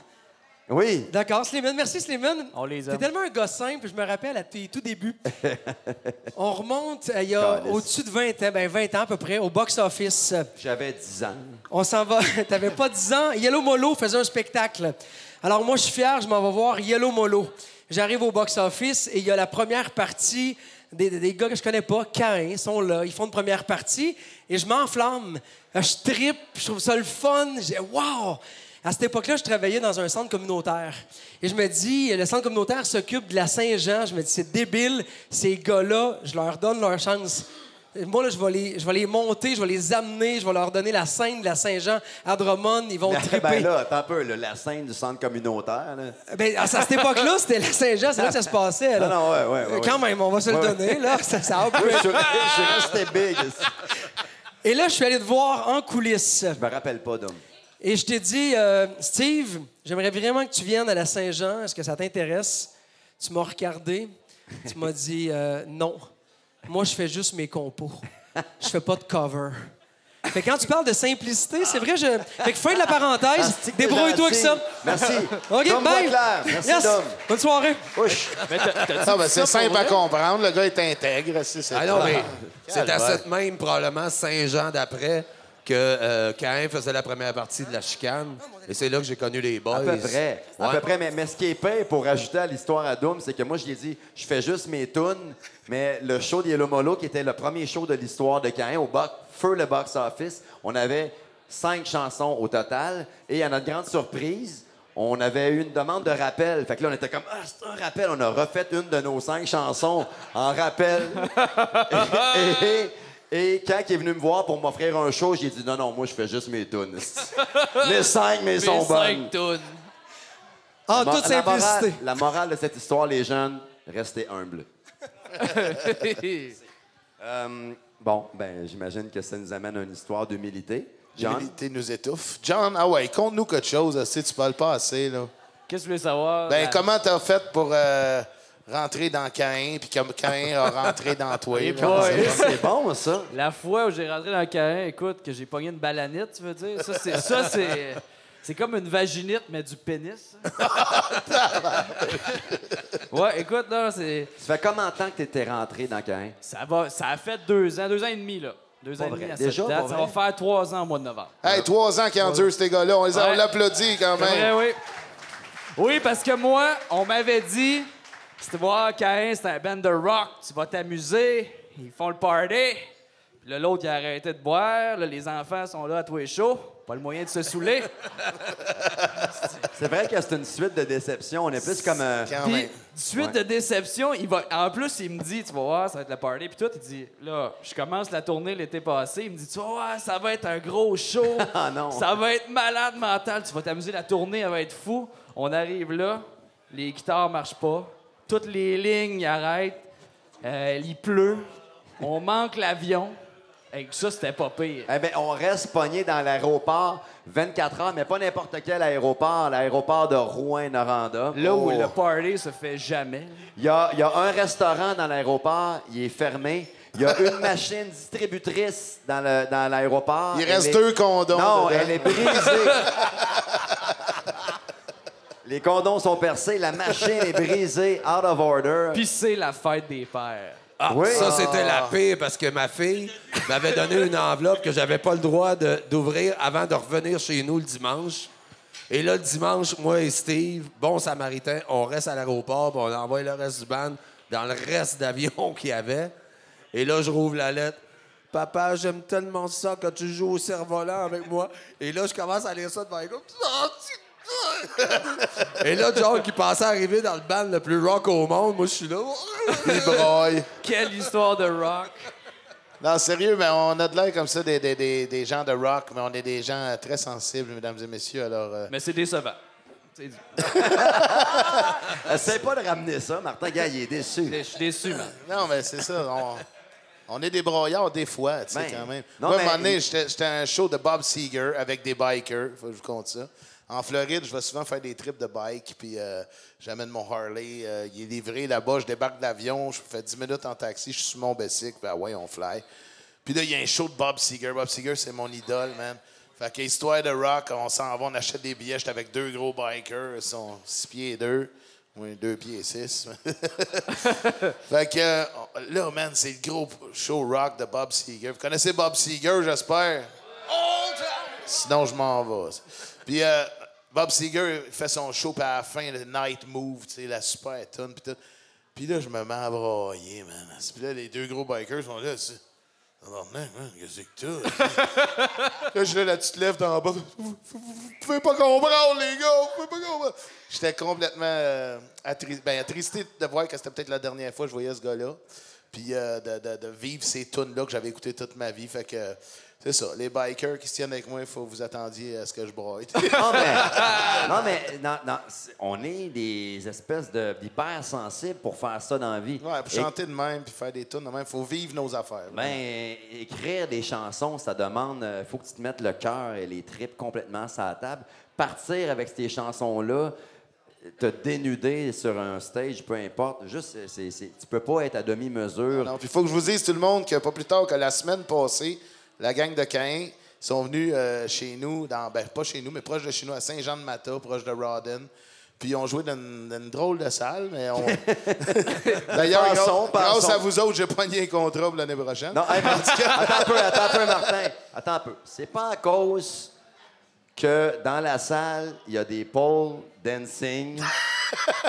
Oui. D'accord, Slimane. Merci, Slimane. On les T'es aime. tellement un gars simple, je me rappelle à tes tout débuts. (laughs) On remonte euh, il y a au-dessus de 20 ans, ben 20 ans à peu près, au box-office. J'avais 10 ans. On s'en va. (laughs) T'avais pas 10 ans. Yellow Molo faisait un spectacle. Alors moi, je suis fier, je m'en vais voir Yellow Molo. J'arrive au box-office et il y a la première partie des, des- des gars que je connais pas, Cain, ils sont là, ils font une première partie et je m'enflamme. Euh, Je trippe, je trouve ça le fun. J'ai wow! À cette époque-là, je travaillais dans un centre communautaire. Et je me dis, le centre communautaire s'occupe de la Saint-Jean. Je me dis, c'est débile, ces gars-là, je leur donne leur chance. Moi, là, je vais, les, je vais les monter, je vais les amener, je vais leur donner la scène de la Saint-Jean à Drummond. Ils vont (laughs) triper. ben là, attends un peu, là, la scène du centre communautaire. Là. Ben, à cette époque-là, c'était la Saint-Jean, c'est là que ça se passait. Là. Non, non, ouais, ouais, ouais, Quand même, on va se le donner. Là. Ça, ça a pu- je, big. Et là, je suis allé te voir en coulisses. Je me rappelle pas, Dom. Et je t'ai dit, euh, Steve, j'aimerais vraiment que tu viennes à la Saint-Jean. Est-ce que ça t'intéresse? Tu m'as regardé. Tu m'as dit, euh, non. Moi, je fais juste mes compos. Je fais pas de cover. Fait que quand tu parles de simplicité, c'est vrai, je. Fait que fin de la parenthèse, débrouille-toi avec ça. Merci. (laughs) OK, Dom bye. Merci, Yes. Dom. Bonne soirée. Ben, c'est simple à comprendre. Le gars est intègre. c'est- Ah non, mais c'est à cette même, probablement, Saint-Jean d'après, que euh, Caïn faisait la première partie de la chicane. Et c'est là que j'ai connu les boys. À peu près. À peu près. Mais, mais ce qui est pire pour ajouter à l'histoire à Doom, c'est que moi, je lui ai dit, je fais juste mes tunes, mais le show de Yellow Molo, qui était le premier show de l'histoire de Caïn, au box, feu le box-office, on avait cinq chansons au total. Et à notre grande surprise, on avait eu une demande de rappel. Fait que là, on était comme, ah, c'est un rappel. On a refait une de nos cinq chansons en rappel. (laughs) et, et- et quand il est venu me voir pour m'offrir un show, j'ai dit, non, non, moi, je fais juste mes tunes. (laughs) Les cinq, mais Mes sont bonnes. cinq tounes. En Mo- toute la, morale, simplicité. la morale de cette histoire, les jeunes, restez humbles. (laughs) Euh, bon, ben, j'imagine que ça nous amène à une histoire d'humilité. L'humilité nous étouffe. John, ah ouais, conte-nous quelque chose. Si tu parles pas assez, là. Qu'est-ce que tu veux savoir? Ben, La- comment t'as fait pour euh, rentrer dans Caïn, puis comme Caïn a rentré dans toi? C'est bon, ça. La fois où j'ai rentré dans carré, écoute, que j'ai pogné une balanite, tu veux dire? Ça, c'est, ça, c'est, c'est comme une vaginite, mais du pénis. (laughs) ouais, écoute, là, c'est, Ça fait combien de temps que tu étais rentré dans Cain? ça, va, ça a fait deux ans, deux ans et demi, là. Deux Pas ans et demi vrai. à Déjà, cette date. Ça va faire trois ans au mois de novembre. Hey, trois ans qu'ils endurent, ces gars-là. On les a- on Ouais. l'applaudit quand même. vrai, oui. Oui, parce que moi, on m'avait dit, si tu vois Caïn, c'est un band de rock, tu vas t'amuser, ils font le party. Puis là, l'autre, il a arrêté de boire. Là, les enfants sont là à tous les shows. Pas le moyen de se saouler. C'est vrai que c'est une suite de déceptions. On est plus comme. euh, Quand Puis, même. suite Ouais. de déception, il va. En plus, il me dit, tu vas voir, ça va être le party. Puis tout, il dit, là, je commence la tournée l'été passé. Il me dit, tu vas voir, ça va être un gros show. (laughs) Ah non. Ça va être malade mental. Tu vas t'amuser, la tournée, elle va être fou. On arrive là, les guitares marchent pas. Toutes les lignes arrêtent. Euh, il pleut. On manque l'avion. Et ça, c'était pas pire. Eh bien, on reste pogné dans l'aéroport 24 heures, mais pas n'importe quel aéroport, l'aéroport de Rouen-Noranda. Là où Oh. le party se fait jamais. Il y a, il y a un restaurant dans l'aéroport, il est fermé. Il y a une (laughs) machine distributrice dans le- dans l'aéroport. Il reste est- deux condoms. Non, dedans. elle est brisée. (laughs) Les condoms sont percés, la machine est brisée, out of order. Puis c'est la fête des pères. Ah, Oui. Ça, c'était la pire parce que ma fille m'avait donné une enveloppe que j'avais pas le droit d'ouvrir avant de revenir chez nous le dimanche. Et là, le dimanche, moi et Steve, bon samaritain, on reste à l'aéroport, puis on envoie le reste du band dans le reste d'avion (laughs) qu'il y avait. Et là, je rouvre la lettre. Papa, j'aime tellement ça quand tu joues au cerf-volant avec moi. Et là, je commence à lire ça devant les gars. Ah, tu- Et là, John, qui pensait arriver dans le band le plus rock au monde, moi, je suis là. Il broille. Quelle histoire de rock. Non, sérieux, mais on a de l'air comme ça des, des, des, des gens de rock, mais on est des gens très sensibles, mesdames et messieurs. Alors, euh, Mais c'est décevant. C'est- (laughs) Essaye pas de ramener ça, Martin Gars, il est déçu. Je suis déçu, man. non, mais c'est ça. On, on est des broyards des fois, tu sais, Ben, quand même. non, Moi, à un moment donné, j'étais j'étais à un show de Bob Seger avec des bikers. Faut que je vous conte ça. En Floride, je vais souvent faire des trips de bike, puis euh, j'amène mon Harley. euh, il est livré là-bas, je débarque de l'avion, je fais 10 minutes en taxi, je suis sur mon bicycle, puis ah ouais, on fly. Puis là, il y a un show de Bob Seger. Bob Seger, c'est mon idole, man. Fait que histoire de rock, on s'en va, on achète des billets. J'étais avec deux gros bikers, ils sont 6 pieds et 2. Oui, 2 pieds et 6. (laughs) fait que euh, là, man, c'est le gros show rock de Bob Seger. Vous connaissez Bob Seger, j'espère? Sinon, je m'en vais. Puis euh, Bob Seger fait son show, puis à la fin, le Night Move, tu sais, la super tune, puis tout. Puis là, je me mets à brailler, man. Puis là, les deux gros bikers sont là, c'est... Alors, man, man, qu'est-ce que t'as? là, (laughs) je là, là, tu te lèves d'en bas. Vous, vous- vous- pouvez pas comprendre, les gars, vous pouvez pas comprendre. J'étais complètement euh, attri- ben, attristé de voir que c'était peut-être la dernière fois que je voyais ce gars-là. Puis euh, de, de- de vivre ces tunes-là que j'avais écoutées toute ma vie. Fait que c'est ça. Les bikers qui se tiennent avec moi, il faut que vous attendiez à ce que je broye. Non, mais, (laughs) non, mais non, non, on est des espèces de- d'hypersensibles pour faire ça dans la vie. ouais, pour Et- chanter de même puis faire des tunes de même, il faut vivre nos affaires. Ben, écrire des chansons, ça demande. Il faut que tu te mettes le cœur et les tripes complètement sur la table. Partir avec ces chansons-là, te dénuder sur un stage, peu importe. Juste, c'est, tu peux pas être à demi-mesure. Non, puis il faut que je vous dise, tout le monde, que pas plus tard que la semaine passée, la gang de Caïn sont venus euh, chez nous, dans, ben, pas chez nous, mais proche de chez nous, à Saint-Jean-de-Mata, proche de Rawdon. Puis ils ont joué dans une, dans une drôle de salle, mais on. (laughs) D'ailleurs, grâce à vous autres, j'ai pogné un contrat pour l'année prochaine. Non, hey, (laughs) attends un peu, attends un peu, Martin. Attends un peu. C'est pas à cause que dans la salle, il y a des pole dancing. (laughs)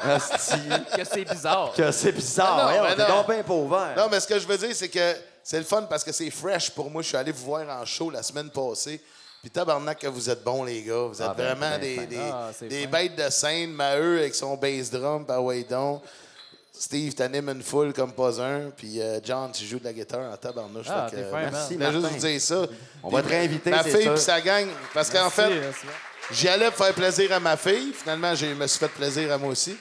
Que c'est bizarre. que c'est bizarre. Ah non, Voyons, mais t'es non. donc bien pas ouvert. Non, mais ce que je veux dire, c'est que c'est le fun parce que c'est fresh pour moi. Je suis allé vous voir en show la semaine passée. Puis tabarnak que vous êtes bons, les gars. Vous êtes Ah, ben, vraiment ben des, fin. des, Ah, des fin. bêtes de scène. Maheu avec son bass drum, par way donc. Steve, t'animes une foule comme pas un. Puis euh, John, tu joues de la guitare en tabarnouche. Ah, fin, euh, man. Merci, je juste vous dire ça. On va te réinviter, Ma fille puis sa gang. Parce qu'en fait. J'y allais pour faire plaisir à ma fille. Finalement, je me suis fait plaisir à moi aussi.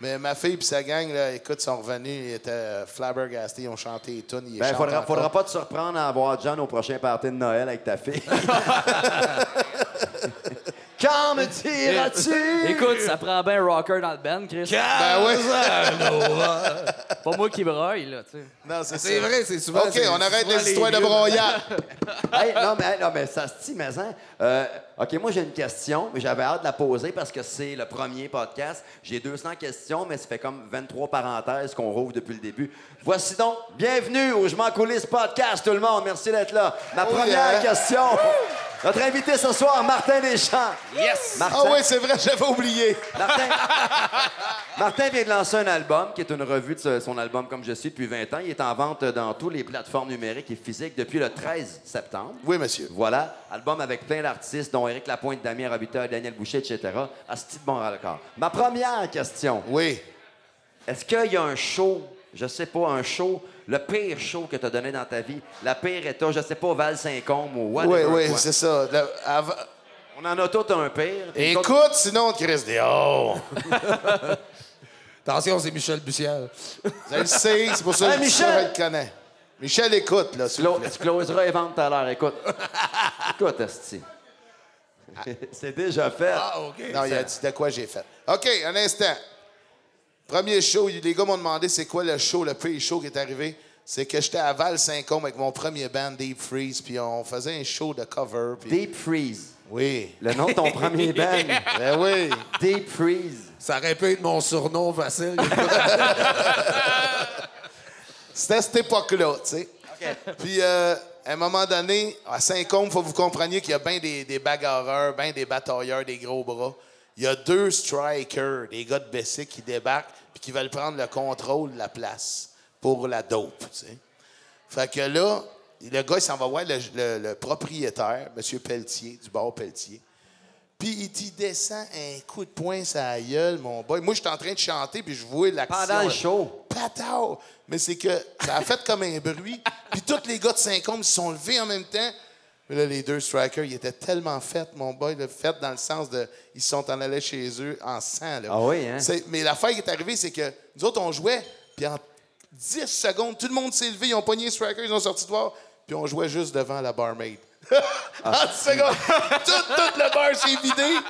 Mais ma fille et sa gang, là, écoute, sont revenus. Ils étaient euh, flabbergastés. Ils ont chanté les tunes. Ils Ben, faudra, faudra pas te surprendre à voir John au prochain party de Noël avec ta fille. (laughs) (laughs) Quand me diras-tu? Écoute, ça prend bien un rocker dans le band, Chris. Ben oui. Pas moi qui broille, là, tu sais. Non, c'est C'est vrai, c'est souvent. OK, c'est on arrête souvent les histoires de broyat. (laughs) Hey, non, mais, hey, non, mais ça se dit, mais hein. Euh, OK, moi, j'ai une question, mais j'avais hâte de la poser parce que c'est le premier podcast. J'ai 200 questions, mais ça fait comme 23 parenthèses qu'on rouvre depuis le début. Voici donc, bienvenue au Je m'en coulisse podcast, tout le monde. Merci d'être là. Ma Oh, première yeah. question. Notre invité ce soir, Martin Deschamps. Yes! Martin, Ah oui, c'est vrai, j'avais oublié. Martin, (laughs) Martin vient de lancer un album qui est une revue de son album Comme je suis depuis 20 ans. Il est en vente dans toutes les plateformes numériques et physiques depuis le 13 septembre. Oui, monsieur. Voilà, album avec plein d'artistes, dont Éric Lapointe, Damien Robitaille, Daniel Boucher, etc. À ce type bon record? Ma première question, Oui. est-ce qu'il y a un show, je sais pas, un show, le pire show que tu as donné dans ta vie, la pire état, je sais pas, Val-Saint-Côme ou Oui, whatever oui, quoi. c'est ça. Le- avant- On en a tout un pire. Écoute, sinon, Chris dehors. (laughs) Attention, c'est Michel Bussière. Je le c'est pour ça que Michel! je le connais. Michel, écoute, là, s'il vous Clo- plaît. tu closeras les ventes tout à l'heure, écoute. écoute, Esti. (laughs) C'est déjà fait. Ah, OK. Non, il a dit de quoi j'ai fait. OK, un instant. Premier show, les gars m'ont demandé c'est quoi le show, le pre-show qui est arrivé. C'est que j'étais à Val-Saint-Côme avec mon premier band, Deep Freeze, puis on faisait un show de cover. puis- Deep Freeze. Oui. Le nom de ton premier (laughs) band. Ben oui. Deep Freeze. Ça aurait pu être mon surnom facile. (laughs) C'était à cette époque-là, tu sais. Puis, euh, à un moment donné, à Saint-Côme, il faut que vous compreniez qu'il y a bien des, des bagarreurs, bien des batailleurs, des gros bras. Il y a deux strikers, des gars de Bessic qui débarquent puis qui veulent prendre le contrôle de la place pour la dope. Fait que là, le gars, il s'en va voir le, le- le propriétaire, M. Pelletier, du bar Pelletier. Puis il t'y descend un coup de poing la gueule, mon boy. Moi, j'étais en train de chanter, puis je vois l'action. Pendant le show. Mais c'est que ça a fait comme un bruit. Puis tous les gars de Saint-Côme se sont levés en même temps. Mais là, les deux strikers, ils étaient tellement faits, mon boy, le fait dans le sens de. Ils sont en allés chez eux en sang. Là. Ah oui, hein? Mais l'affaire qui est arrivée, c'est que nous autres, on jouait, puis en 10 secondes, tout le monde s'est levé, ils ont pogné les strikers, ils ont sorti de voir, puis on jouait juste devant la barmaid. (laughs) en 10 secondes, tout, tout le bar s'est vidé.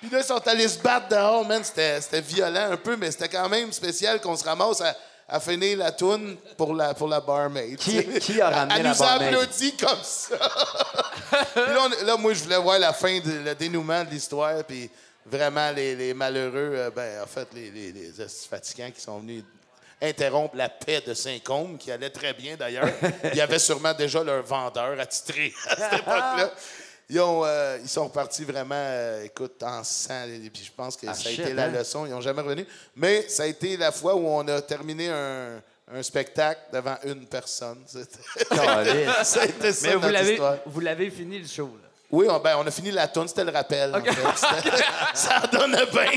Puis là, ils sont allés se battre dehors, man. C'était c'était violent un peu, mais c'était quand même spécial qu'on se ramasse à, à finir la toune pour la, pour la barmaid. Qui- a ramené Elle la nous a barmaid? applaudi comme ça. puis (laughs) là, on- là, moi, je voulais voir la fin, de- le dénouement de l'histoire, puis vraiment, les, les malheureux, euh, ben, en fait, les, les, les hosties fatigants qui sont venus interrompre la paix de Saint-Côme, qui allait très bien d'ailleurs. (laughs) Il y avait sûrement déjà leur vendeur attitré à cette époque-là. Ils, ont, euh, ils sont repartis vraiment, euh, écoute, en sang. Et puis je pense que Ah, ça a shit, été la hein? leçon. Ils n'ont jamais revenu. Mais ça a été la fois où on a terminé un, un spectacle devant une personne. (laughs) Ça a été ça, Mais vous l'avez, histoire. vous l'avez fini le show, là. Oui, on, ben, on a fini la tourne, c'était le rappel. en fait. (laughs) C'était- (laughs) ça donnait bien.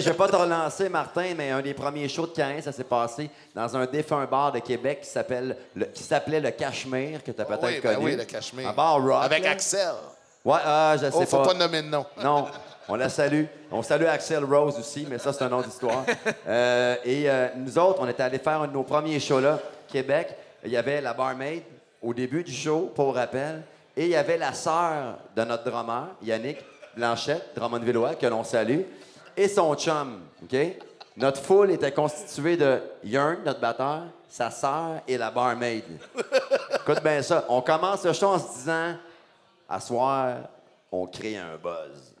Je vais pas te relancer, Martin, mais un des premiers shows de Cain, ça s'est passé dans un défunt bar de Québec qui s'appelle le- qui s'appelait le Cachemire, que tu as peut-être oui, ben connu. oui, le cachemire. Un bar rock. Avec là. Axel. Ouais, ah, je sais Oh, faut pas. pas nommer de nom. (laughs) Non, on la salue. On salue Axel Rose aussi, mais ça, c'est un autre histoire. Euh, et euh, nous autres, on était allés faire un de nos premiers shows là, Québec. Il y avait la barmaid au début du show, pour rappel, et il y avait la sœur de notre drummer, Yannick Blanchette, Drummond-Villois, que l'on salue, et son chum, OK? Notre foule était constituée de Yearn, notre batteur, sa sœur et la barmaid. Écoute bien ça. On commence le show en se disant, à soir, on crée un buzz.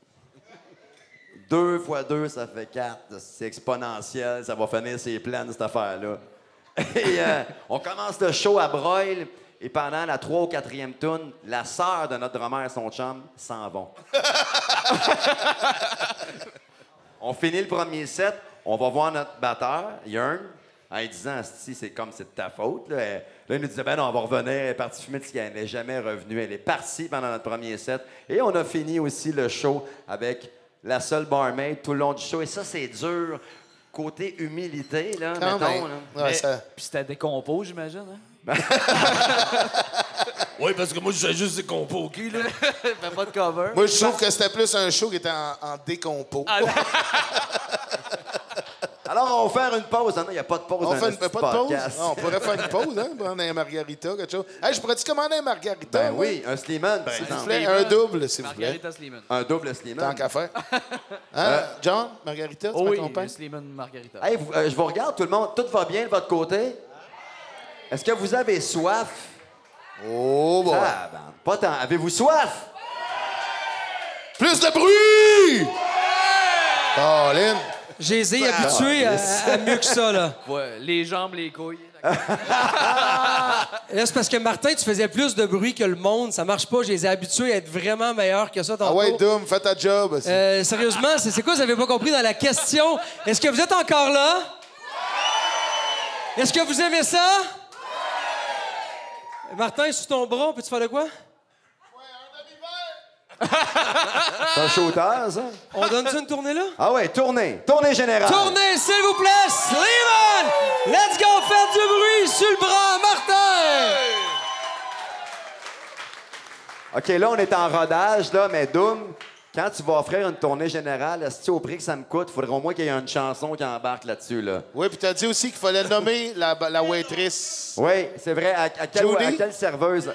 Deux fois deux, ça fait quatre. C'est exponentiel. Ça va finir ses plans, cette affaire-là. Et euh, on commence le show à broil. Et pendant la trois ou quatrième tune, la sœur de notre drummer et son chum s'en vont. (laughs) on finit le premier set. On va voir notre batteur, Yearn, en lui disant si c'est comme c'est de ta faute. Là, il nous disait ben non, on va revenir. Elle est partie fumer de ce qu'elle n'est jamais revenue. Elle est partie pendant notre premier set. Et on a fini aussi le show avec la seule barmaid tout le long du show. Et ça, c'est dur. Côté humilité, là, Quand mettons. là. Ouais, Mais- ça- Puis c'était des compos, j'imagine, hein? (laughs) Oui, parce que moi, je fais juste des compos, OK, là? Fait (laughs) pas de cover. Moi, je trouve que c'était plus un show qui était en, en décompo. Ah, (laughs) Alors, on va faire une pause. Non, il n'y a pas de pause On dans fait une, pas de pause? podcast. Ah, on pourrait faire une pause, hein? Prendre un margarita, quelque chose. Hey, je pourrais-tu commander un margarita? Ben oui, un Slimane, par S'il vous plaît, un double, s'il vous plaît. Margarita Sliman. Un double Tant Slimane. qu'à faire. Hein? John, margarita, tu Oh oui, m'accompagnes? Sliman Margarita. Hey, vous- euh, je vous regarde, tout le monde. Tout va bien de votre côté? Est-ce que vous avez soif? Oh, bon. Ah, ben, pas tant. Avez-vous soif? Plus de bruit! Colin! Je les ai habitués à, à mieux que ça, là. (laughs) Ouais, les jambes, les couilles. Là, c'est parce que Martin, tu faisais plus de bruit que le monde. Ça marche pas. Je les ai habitués à être vraiment meilleurs que ça Ah ouais, Doom, fais ta job. aussi. Euh, sérieusement, c'est c'est quoi, vous avez pas compris dans la question? Est-ce que vous êtes encore là? Est-ce que vous aimez ça? Martin, sous ton bras, peux-tu faire de quoi? C'est un shooter, ça? On donne-tu une tournée là? Ah ouais, tournée. Tournée générale. Tournez, s'il vous plaît! Slimane! Let's go faire du bruit sur le bras, Martin! OK, là, on est en rodage, là, mais Doom, quand tu vas offrir une tournée générale, est-ce que au prix que ça me coûte, il faudrait au moins qu'il y ait une chanson qui embarque là-dessus, là? Oui, puis t'as dit aussi qu'il fallait nommer la, la waitress. Oui, c'est vrai. À, à quelle, Judy? à quelle serveuse?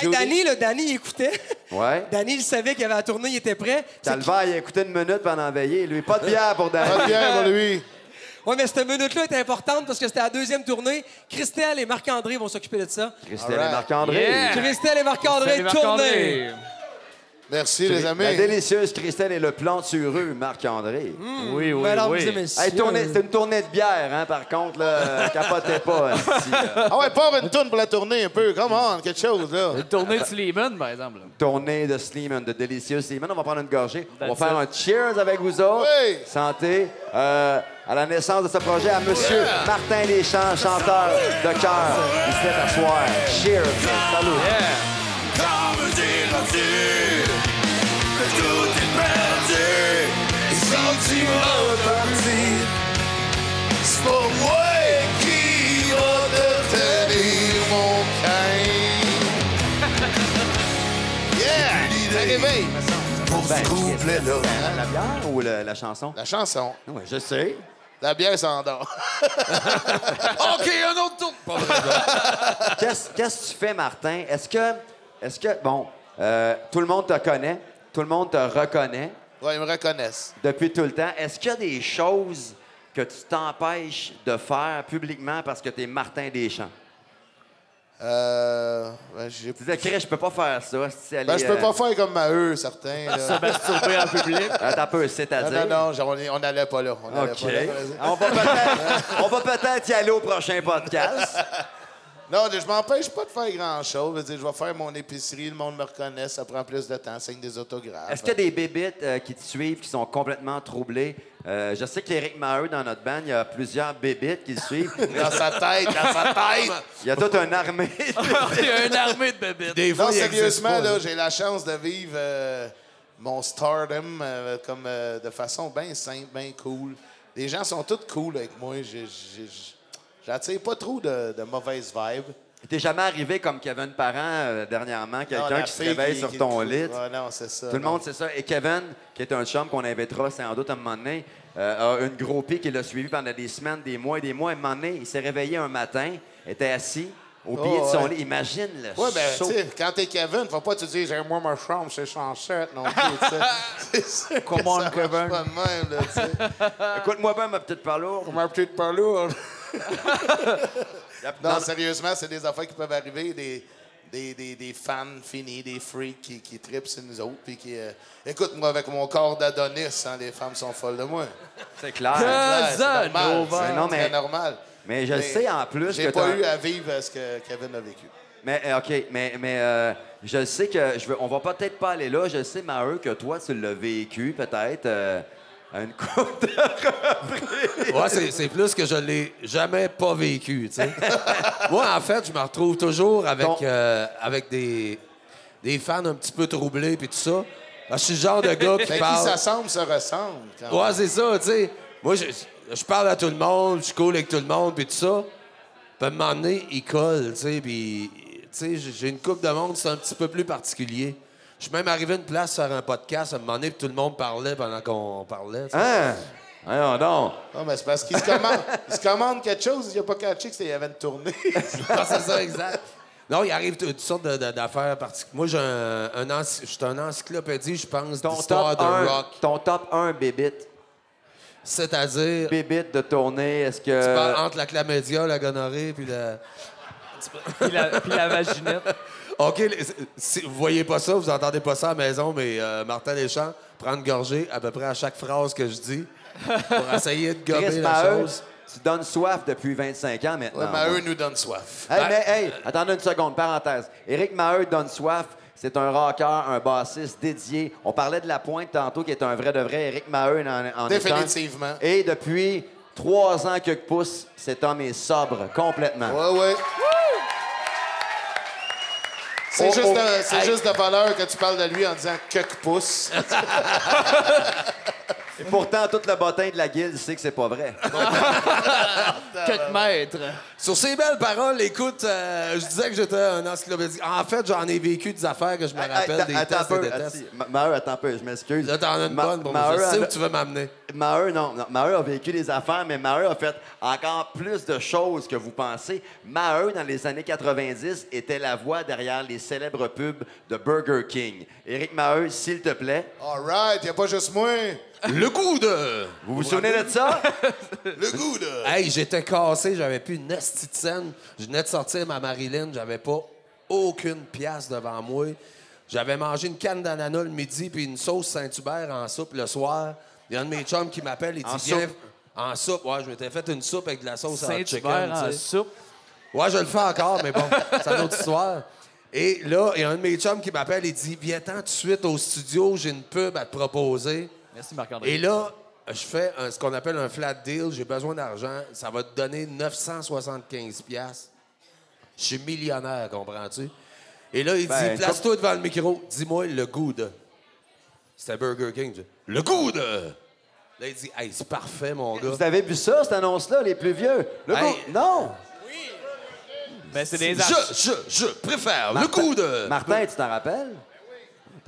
Hey? Danny, là, Danny, il écoutait. Ouais. (laughs) Danny, il savait qu'il avait la tournée, il était prêt. Calvaire, il a écouté une minute pendant la veillée. Lui, pas de bière pour Pas de Danny. bière pour lui. (laughs) Oui, mais cette minute-là est importante parce que c'était la deuxième tournée. Christelle et Marc-André vont s'occuper de ça. Christelle right. et Marc-André. Yeah. Christelle et Marc-André, tournée. Merci, les La amis. délicieuse Christelle et le plantureux Marc-André. Oui, oui, oui. mesdames et messieurs, Hey, tournée- c'est une tournée de bière, hein, par contre, là. (laughs) Capotez pas, esti, là. Ah ouais, pas une tourne pour la tournée un peu. Come on, quelque chose, là. Une tournée de Sliman, par exemple. Tournée de Sleeman, de délicieux Sleeman. On va prendre une gorgée. On va That's faire un cheers avec vous autres. Oui. Santé. Euh, à la naissance de ce projet, à Monsieur Martin Deschamps, chanteur de cœur. Ici à soir. Cheers. Salut. Tout est perdu? Les sentiments partis. C'est pas moi qui va devenir mon cain. Yeah! Semble. Pour ce Ben, couplet-là. La bière ou le- la chanson? La chanson. Oui, je sais. La bière s'endort. (laughs) (laughs) OK, un autre tour. Qu'est-ce que tu fais, Martin? Est-ce que, est-ce que, bon, euh, tout le monde te connaît, tout le monde te reconnaît Ouais, ils me reconnaissent. depuis tout le temps. Est-ce qu'il y a des choses que tu t'empêches de faire publiquement parce que tu es Martin Deschamps? Euh. Ben, j'ai- Tu disais, Chris, je peux pas faire ça. si ben, est, je peux euh, pas faire comme Maheu, certains. Là. Masturber en public. (laughs) Attends un peu, Non, c'est-à-dire? non, non, on n'allait pas là. On allait OK. pas là, vas-y. On va peut-être on va peut-être y aller au prochain podcast. (laughs) Non, je m'empêche pas de faire grand-chose. Je vais faire mon épicerie, le monde me reconnaît, ça prend plus de temps, signe des autographes. Est-ce qu'il y a des bébites euh, qui te suivent, qui sont complètement troublés? Euh, je sais qu'Éric Maheu, dans notre band, il y a plusieurs bébites qui le suivent. (laughs) Dans sa tête, dans sa tête! Il y a toute une armée. (laughs) Il y a une armée de bébites. Des fois, Non, sérieusement, là, j'ai la chance de vivre euh, mon stardom euh, comme, euh, de façon bien simple, bien cool. Les gens sont tous cool avec moi. J'attire pas trop de, de mauvaises vibes. T'es jamais arrivé comme Kevin Parent euh, dernièrement, quelqu'un qui se réveille qui- sur qui- ton qui- lit. Non, c'est ça. Tout le monde sait ça. Et Kevin, qui est un chum qu'on invitera sans doute à un moment donné, euh, a une groupie qui l'a suivi pendant des semaines, des mois et des mois. À un moment donné, il s'est réveillé un matin, était assis au pied Oh, de son ouais. lit. Imagine le Ouais, ben, saut. quand t'es Kevin, faut pas te dire, j'ai moi ma chambre, c'est 107 non plus. (laughs) C'est (laughs) marche Kevin? pas de même, là, tu sais. (laughs) Écoute-moi bien, ma petite parlour. On m'a peut-être pas lourd. (laughs) Non, Non, sérieusement, c'est des affaires qui peuvent arriver, des, des, des, des fans finis, des freaks qui, qui tripent sur nous autres, puis qui... euh, Écoute, moi, avec mon corps d'Adonis, hein, les femmes sont folles de moi. c'est clair. C'est normal. C'est Non, mais- normal. Mais je sais en plus J'ai pas eu à vivre ce que Kevin a vécu. Mais euh, OK, mais, mais euh, je sais que je veux, on va peut-être pas aller là. Je sais, Maheu, que toi, tu l'as vécu peut-être euh, à une coupe de... Ouais, c'est, plus que je l'ai jamais pas vécu, tu sais. (laughs) Moi, en fait, je me retrouve toujours avec, Ton- euh, avec des, des fans un petit peu troublés puis tout ça. Que je suis le genre de gars qui qui (laughs) parle... s'assemble se ressemble. Quand Ouais, c'est ça, tu sais. Moi, je, je parle à tout le monde, je cool avec tout le monde, puis tout ça. Puis à un moment donné, il colle, tu sais, puis... Tu sais, j'ai- j'ai une coupe de monde, c'est un petit peu plus particulier. Je suis même arrivé à une place faire un podcast à un moment donné, puis tout le monde parlait pendant qu'on parlait. tu sais. Hein? Voyons donc. Non, mais c'est parce qu'il se commande, il se commande quelque chose, il n'a pas catché qu'il y avait une tournée. (laughs) Ah, c'est ça, exact. Non, il arrive toutes sortes de- de- d'affaires particulières. Moi, j'ai un, un ency- je suis un encyclopédie, je pense, Ton d'histoire top, de 1, rock. ton top 1 bébite. C'est-à-dire, Bébite de tournée, est-ce tu parles que. entre la chlamydia, la gonorrhée, puis la... Puis la, puis la vaginette. (laughs) OK, si vous voyez pas ça, vous entendez pas ça à la maison, mais euh, Martin Deschamps prend une gorgée à peu près à chaque phrase que je dis pour (laughs) essayer de Chris la Maheu, chose. tu donnes soif depuis 25 ans maintenant. Ouais, eux nous donnent soif. Hey, Ben- mais hey, attendez une seconde, parenthèse. Éric Maheu donne soif. C'est un rocker, un bassiste dédié. On parlait de La Pointe tantôt, qui est un vrai de vrai. Éric Maheu en, en. Définitivement. Et depuis trois ans que pousse, cet homme est sobre complètement. Ouais, ouais. C'est juste, de, c'est juste de valeur que tu parles de lui en disant que pouce. (laughs) (laughs) Et pourtant, tout le bottin de la guilde sait que c'est pas vrai. (laughs) Quelques mètres. Sur ces belles paroles, écoute, euh, je disais que j'étais un encyclopédie. En fait, j'en ai vécu des affaires que je me rappelle, des attends un tests et peu. des tests. Maheu, attends un peu, je m'excuse. Là, t'en as une Ma- bonne. Maheu Je sais où tu veux m'amener. Maheu, non, non. Maheu a vécu des affaires, mais Maheu a fait encore plus de choses que vous pensez. Maheu, dans les années 90, était la voix derrière les célèbres pubs de Burger King. Éric Maheu, s'il te plaît, All right, y a pas juste moi. Le goût de... vous vous souvenez de ça? (laughs) Le goût, là. Hey, j'étais cassé, j'avais plus une esti de scène. Je venais de sortir ma Marilyn, j'avais pas aucune pièce devant moi. J'avais mangé une canne d'ananas le midi puis une sauce Saint-Hubert en soupe le soir. Il y a un de mes chums qui m'appelle, il dit En Viens- soupe? En soupe, ouais, je m'étais fait une soupe avec de la sauce à chicken. Saint-Hubert en tu sais. soupe? Ouais, je le fais encore, mais bon, (laughs) c'est une autre histoire. Et là, il y a un de mes chums qui m'appelle et dit Viens-t'en tout de suite au studio, j'ai une pub à te proposer. Merci, Marc-André. Et là, je fais un- ce qu'on appelle un flat deal. J'ai besoin d'argent. Ça va te donner 975 pièces. Je suis millionnaire, comprends-tu? Et là, il Ben, dit, place-toi devant le micro. Dis-moi le goût de... C'était Burger King. Je dis, le goût de... Là, il dit, hey, c'est parfait, mon gars. Vous avez vu ça, cette annonce-là, les plus vieux? Le Hey. goût- Non! Ben, c'est des Je, je, je préfère le Martin- goût de... Martin, tu t'en rappelles?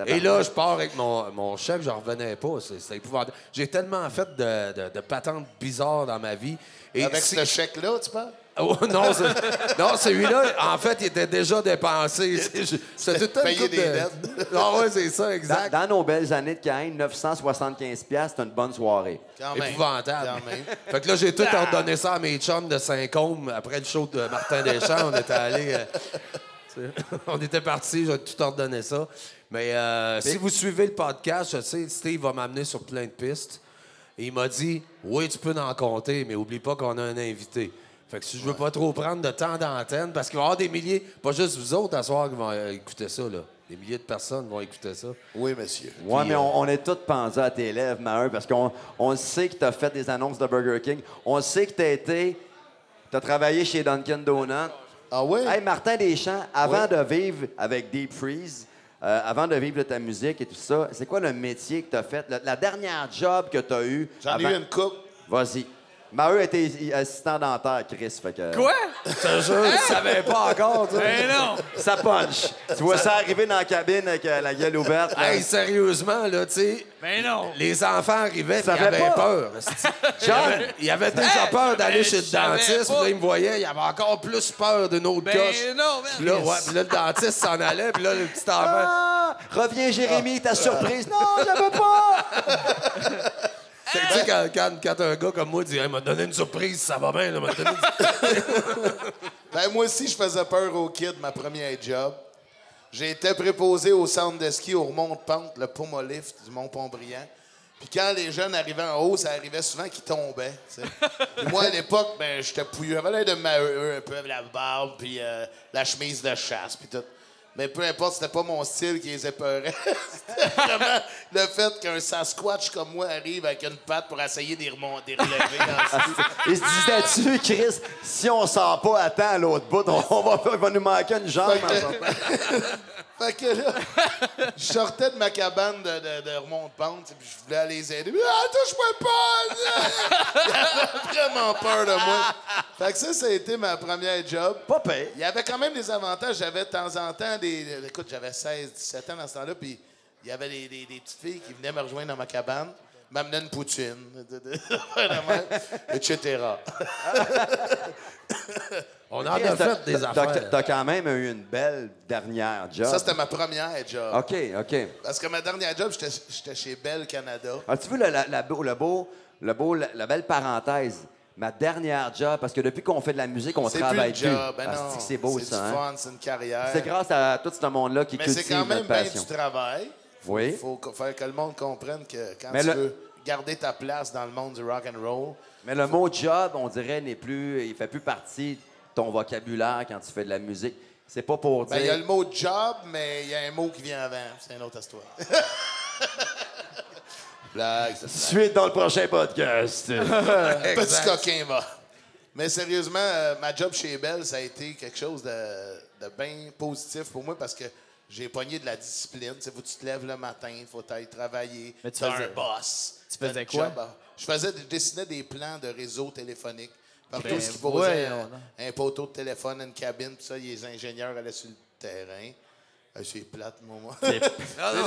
Et là, je pars avec mon, mon chèque, j'en revenais pas. C'est c'est épouvantable. J'ai tellement fait de, de- de patentes bizarres dans ma vie. Et Avec ce chèque-là, tu parles? Oh, (laughs) non, c'est- non, celui-là, en fait, il était déjà dépensé. (laughs) C'était tout une Payer des de- dettes. Non, (laughs) ouais, c'est ça, Dans, exact. dans nos belles années de Caïn, 975 pièces, c'est une bonne soirée. Quand. Épouvantable. Quand même. Fait que là, j'ai tout ordonné ça à mes chums de Saint-Côme. Après le show de Martin Deschamps, on était allés... euh, on était partis, j'ai tout ordonné ça. Mais euh, si vous suivez le podcast, je sais, Steve va m'amener sur plein de pistes. Et il m'a dit, oui, tu peux en compter, mais oublie pas qu'on a un invité. Fait que si je veux pas trop prendre de temps d'antenne, parce qu'il va y avoir des milliers, pas juste vous autres à soir qui vont euh, écouter ça, là. Des milliers de personnes vont écouter ça. Oui, monsieur. Ouais, Puis, mais euh, on, on est tous pendus à tes lèvres, Maheu, parce qu'on on sait que tu as fait des annonces de Burger King. On sait que tu as été. Tu as travaillé chez Dunkin' Donuts. Ah oui? Hey, Martin Deschamps, avant Oui. de vivre avec Deep Freeze, euh, avant de vivre de ta musique et tout ça, c'est quoi le métier que tu as fait? La, la dernière job que tu as eu? J'en ai avant- eu une coupe. Vas-y. Maheu était assistant dentaire, Chris. Fait que... Quoi? Je te jure, je savais pas encore, tu sais. Ben non! Ça punch. tu vois ça arriver dans la cabine avec euh, la gueule ouverte. là. Hey, sérieusement, là, tu sais, Ben non! les enfants arrivaient, Ça puis ils avaient pas. peur. (laughs) Il y avait, il avait déjà Hey, peur d'aller ben, chez le je savais dentiste, puis pas. là, il me voyait, il avait encore plus peur d'une autre Ben coche. non, man! Puis là, ouais, puis là, le dentiste s'en allait, puis là, le petit enfant... Ah! Reviens, Jérémy, ta surprise. Non, j'avais pas! (laughs) Tu sais, quand, quand, quand un gars comme moi dit, hey, m'a donné une surprise, ça va bien, là, m'a donné une- (laughs) Ben, moi aussi, je faisais peur aux kids, ma première job. J'ai été préposé au centre de ski au remont-de-pente, le Pomolift du Mont-Pont-Brillant. Puis quand les jeunes arrivaient en haut, ça arrivait souvent qu'ils tombaient. moi, à l'époque, ben, j'étais pouilleux. J'avais l'air de maheu un peu, avec la barbe, puis euh, la chemise de chasse, puis tout. Mais peu importe, c'était pas mon style qui les épeurait. (laughs) c'était vraiment le fait qu'un Sasquatch comme moi arrive avec une patte pour essayer de les remonter, relever dans le ski. Il se disait-tu, Chris, si on sort pas à temps à l'autre bout, on, on va, il va nous manquer une jambe. Fait que- là, je sortais de ma cabane de, de, de sais, puis je voulais aller les aider. Ah, touche-moi pas! (laughs) Il avait vraiment peur de moi. Fait que ça, ça a été ma première job. Pas pire. Il y avait quand même des avantages. J'avais de temps en temps des. Écoute, j'avais 16, 17 ans dans ce temps-là, puis il y avait des, des- des petites filles qui venaient me rejoindre dans ma cabane. M'amenait une poutine, de- de- (laughs) vraiment, etc. (laughs) On en a fait des affaires. T'as quand même eu une belle dernière job. Ça, c'était ma première job. OK, OK. Parce que ma dernière job, j'étais chez Bell Canada. As-tu vu le, la- la beau- le beau, le beau, la, la belle parenthèse? Ma dernière job, parce que depuis qu'on fait de la musique, on C'est plus travaille le job. Ben que c'est beau, c'est ça. du hein? fun, c'est une carrière. C'est grâce à tout ce monde-là qui Mais c'est cultive quand même notre bien passion. du travail. Oui. Il faut faire que le monde comprenne que quand Mais tu le- veux garder ta place dans le monde du rock and roll, Mais le mot job, on dirait, n'est plus, il fait plus partie de ton vocabulaire quand tu fais de la musique. C'est pas pour ben, il y dire. a le mot job, mais il y a un mot qui vient avant. C'est une autre histoire. (laughs) Blague. Suite dans le prochain podcast. (laughs) Petit coquin va. Mais sérieusement, euh, ma job chez Bell, ça a été quelque chose de, de bien positif pour moi parce que j'ai pogné de la discipline. Tu sais, faut que tu te lèves le matin, faut aller travailler. Mais tu faisais- un boss. tu faisais quoi? job Je faisais, je dessinais des plans de réseau téléphonique. Partout Ben, ce qui posait un poteau de téléphone, une cabine, tout ça, les ingénieurs allaient sur le terrain. C'est plate, moi. moi. (laughs) Non,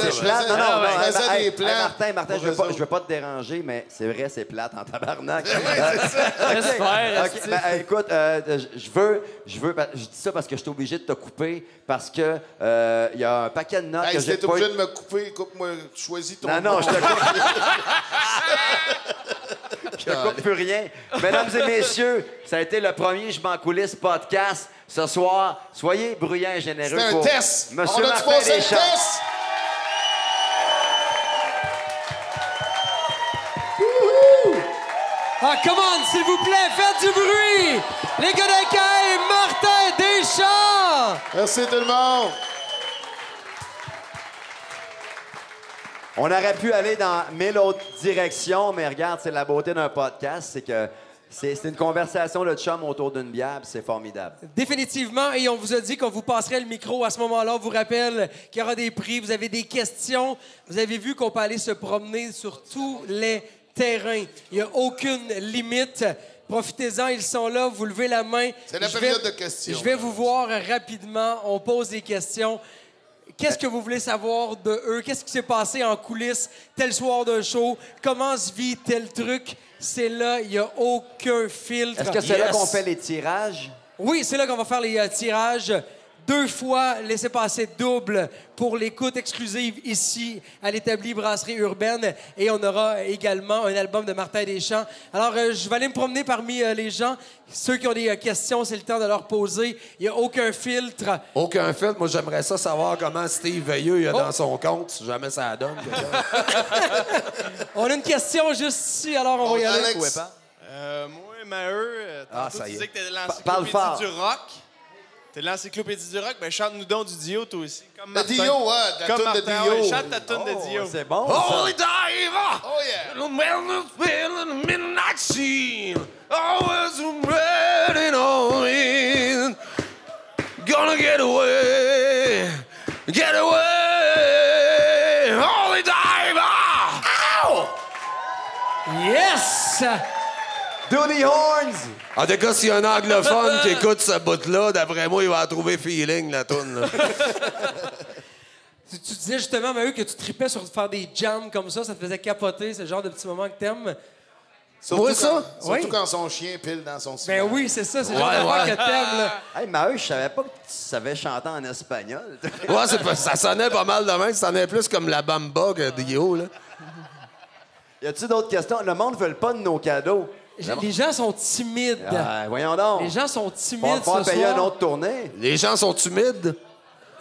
c'est. Plate, non, non, non, je faisais hey, des hey, plans. Martin, Martin, je veux, pas, eux je veux pas te déranger, mais c'est vrai, c'est plate en tabarnak. (laughs) (laughs) Esti. ben, euh, écoute, euh, je- je veux, je veux, je dis ça parce que je suis obligé de te couper parce que euh, il y a un paquet de notes Hey, que si j'ai t'es pas. obligé de me couper, coupe-moi, choisis ton Non, non, je te coupe. je te coupe plus rien. Mesdames et messieurs, ça a été le premier Je m'en coulisse podcast ce soir. Soyez bruyants et généreux. C'est un pour test. Monsieur On a-tu Martin passé le Deschamps. test? Ah, come on, s'il vous plaît, faites du bruit! Les gars d'accueil, Martin Deschamps! Merci tout le monde. On aurait pu aller dans mille autres directions, mais regarde, c'est la beauté d'un podcast, c'est que c'est une conversation de chum autour d'une bière, c'est formidable. Définitivement, et on vous a dit qu'on vous passerait le micro à ce moment-là. On vous rappelle qu'il y aura des prix, vous avez des questions. Vous avez vu qu'on peut aller se promener sur tous les terrains. Il n'y a aucune limite. Profitez-en, ils sont là. Vous levez la main. C'est la Je période vais- de questions. Je vais vous voir rapidement. On pose des questions. Qu'est-ce que vous voulez savoir de eux? Qu'est-ce qui s'est passé en coulisses tel soir d'un show? Comment se vit tel truc? C'est là, il n'y a aucun filtre. Est-ce que c'est là qu'on fait les tirages? Oui, c'est là qu'on va faire les euh, tirages. Deux fois, laissez passer double pour l'écoute exclusive ici à l'établi Brasserie Urbaine. Et on aura également un album de Martin Deschamps. Alors, euh, je vais aller me promener parmi euh, les gens. Ceux qui ont des euh, questions, c'est le temps de leur poser. Il n'y a aucun filtre. Aucun fait. Moi, j'aimerais ça savoir comment Steve Veilleux il a Oh. dans son compte, si jamais ça donne. (laughs) On a une question juste ici, alors on va y aller. Alex, Euh, moi, Maheu, Ah, ça tu y est. disais que t'étais de parle fort. l'encyclopédie du rock. T'es l'encyclopédie du rock, ben chante-nous donc du Dio, toi aussi. Comme Le Martin. Dio, ouais, la Comme toune de Martin, Dio. ouais, chante ta toune de Dio. C'est bon, ça. Holy diver! Oh yeah! The midnight scene. Always ready on in. Gonna get away. Get away. Holy diver! Ow! Yes! Horns! En tout cas, s'il y a un anglophone qui écoute ce bout-là, d'après moi, il va en trouver feeling, la toune. là. Tu, tu disais justement, Maheu, que tu tripais sur faire des jams comme ça. Ça te faisait capoter, ce genre de petits moments que t'aimes. Surtout, Moi, ça? quand, surtout Oui. quand son chien pile dans son ciment. Ben oui, c'est ça, c'est le genre Ouais, d'affaire ouais. que t'aimes, là. (laughs) Hey, Maheu, je savais pas que tu savais chanter en espagnol. (laughs) Ouais, pas- ça sonnait pas mal de même. Ça sonnait plus comme la bamba que Dio, là. y a-tu d'autres questions? Le monde ne veut pas de nos cadeaux. Les gens sont timides. Ah, voyons donc. Les gens sont On timides va pouvoir ce payer soir. une autre tournée. Les gens sont humides.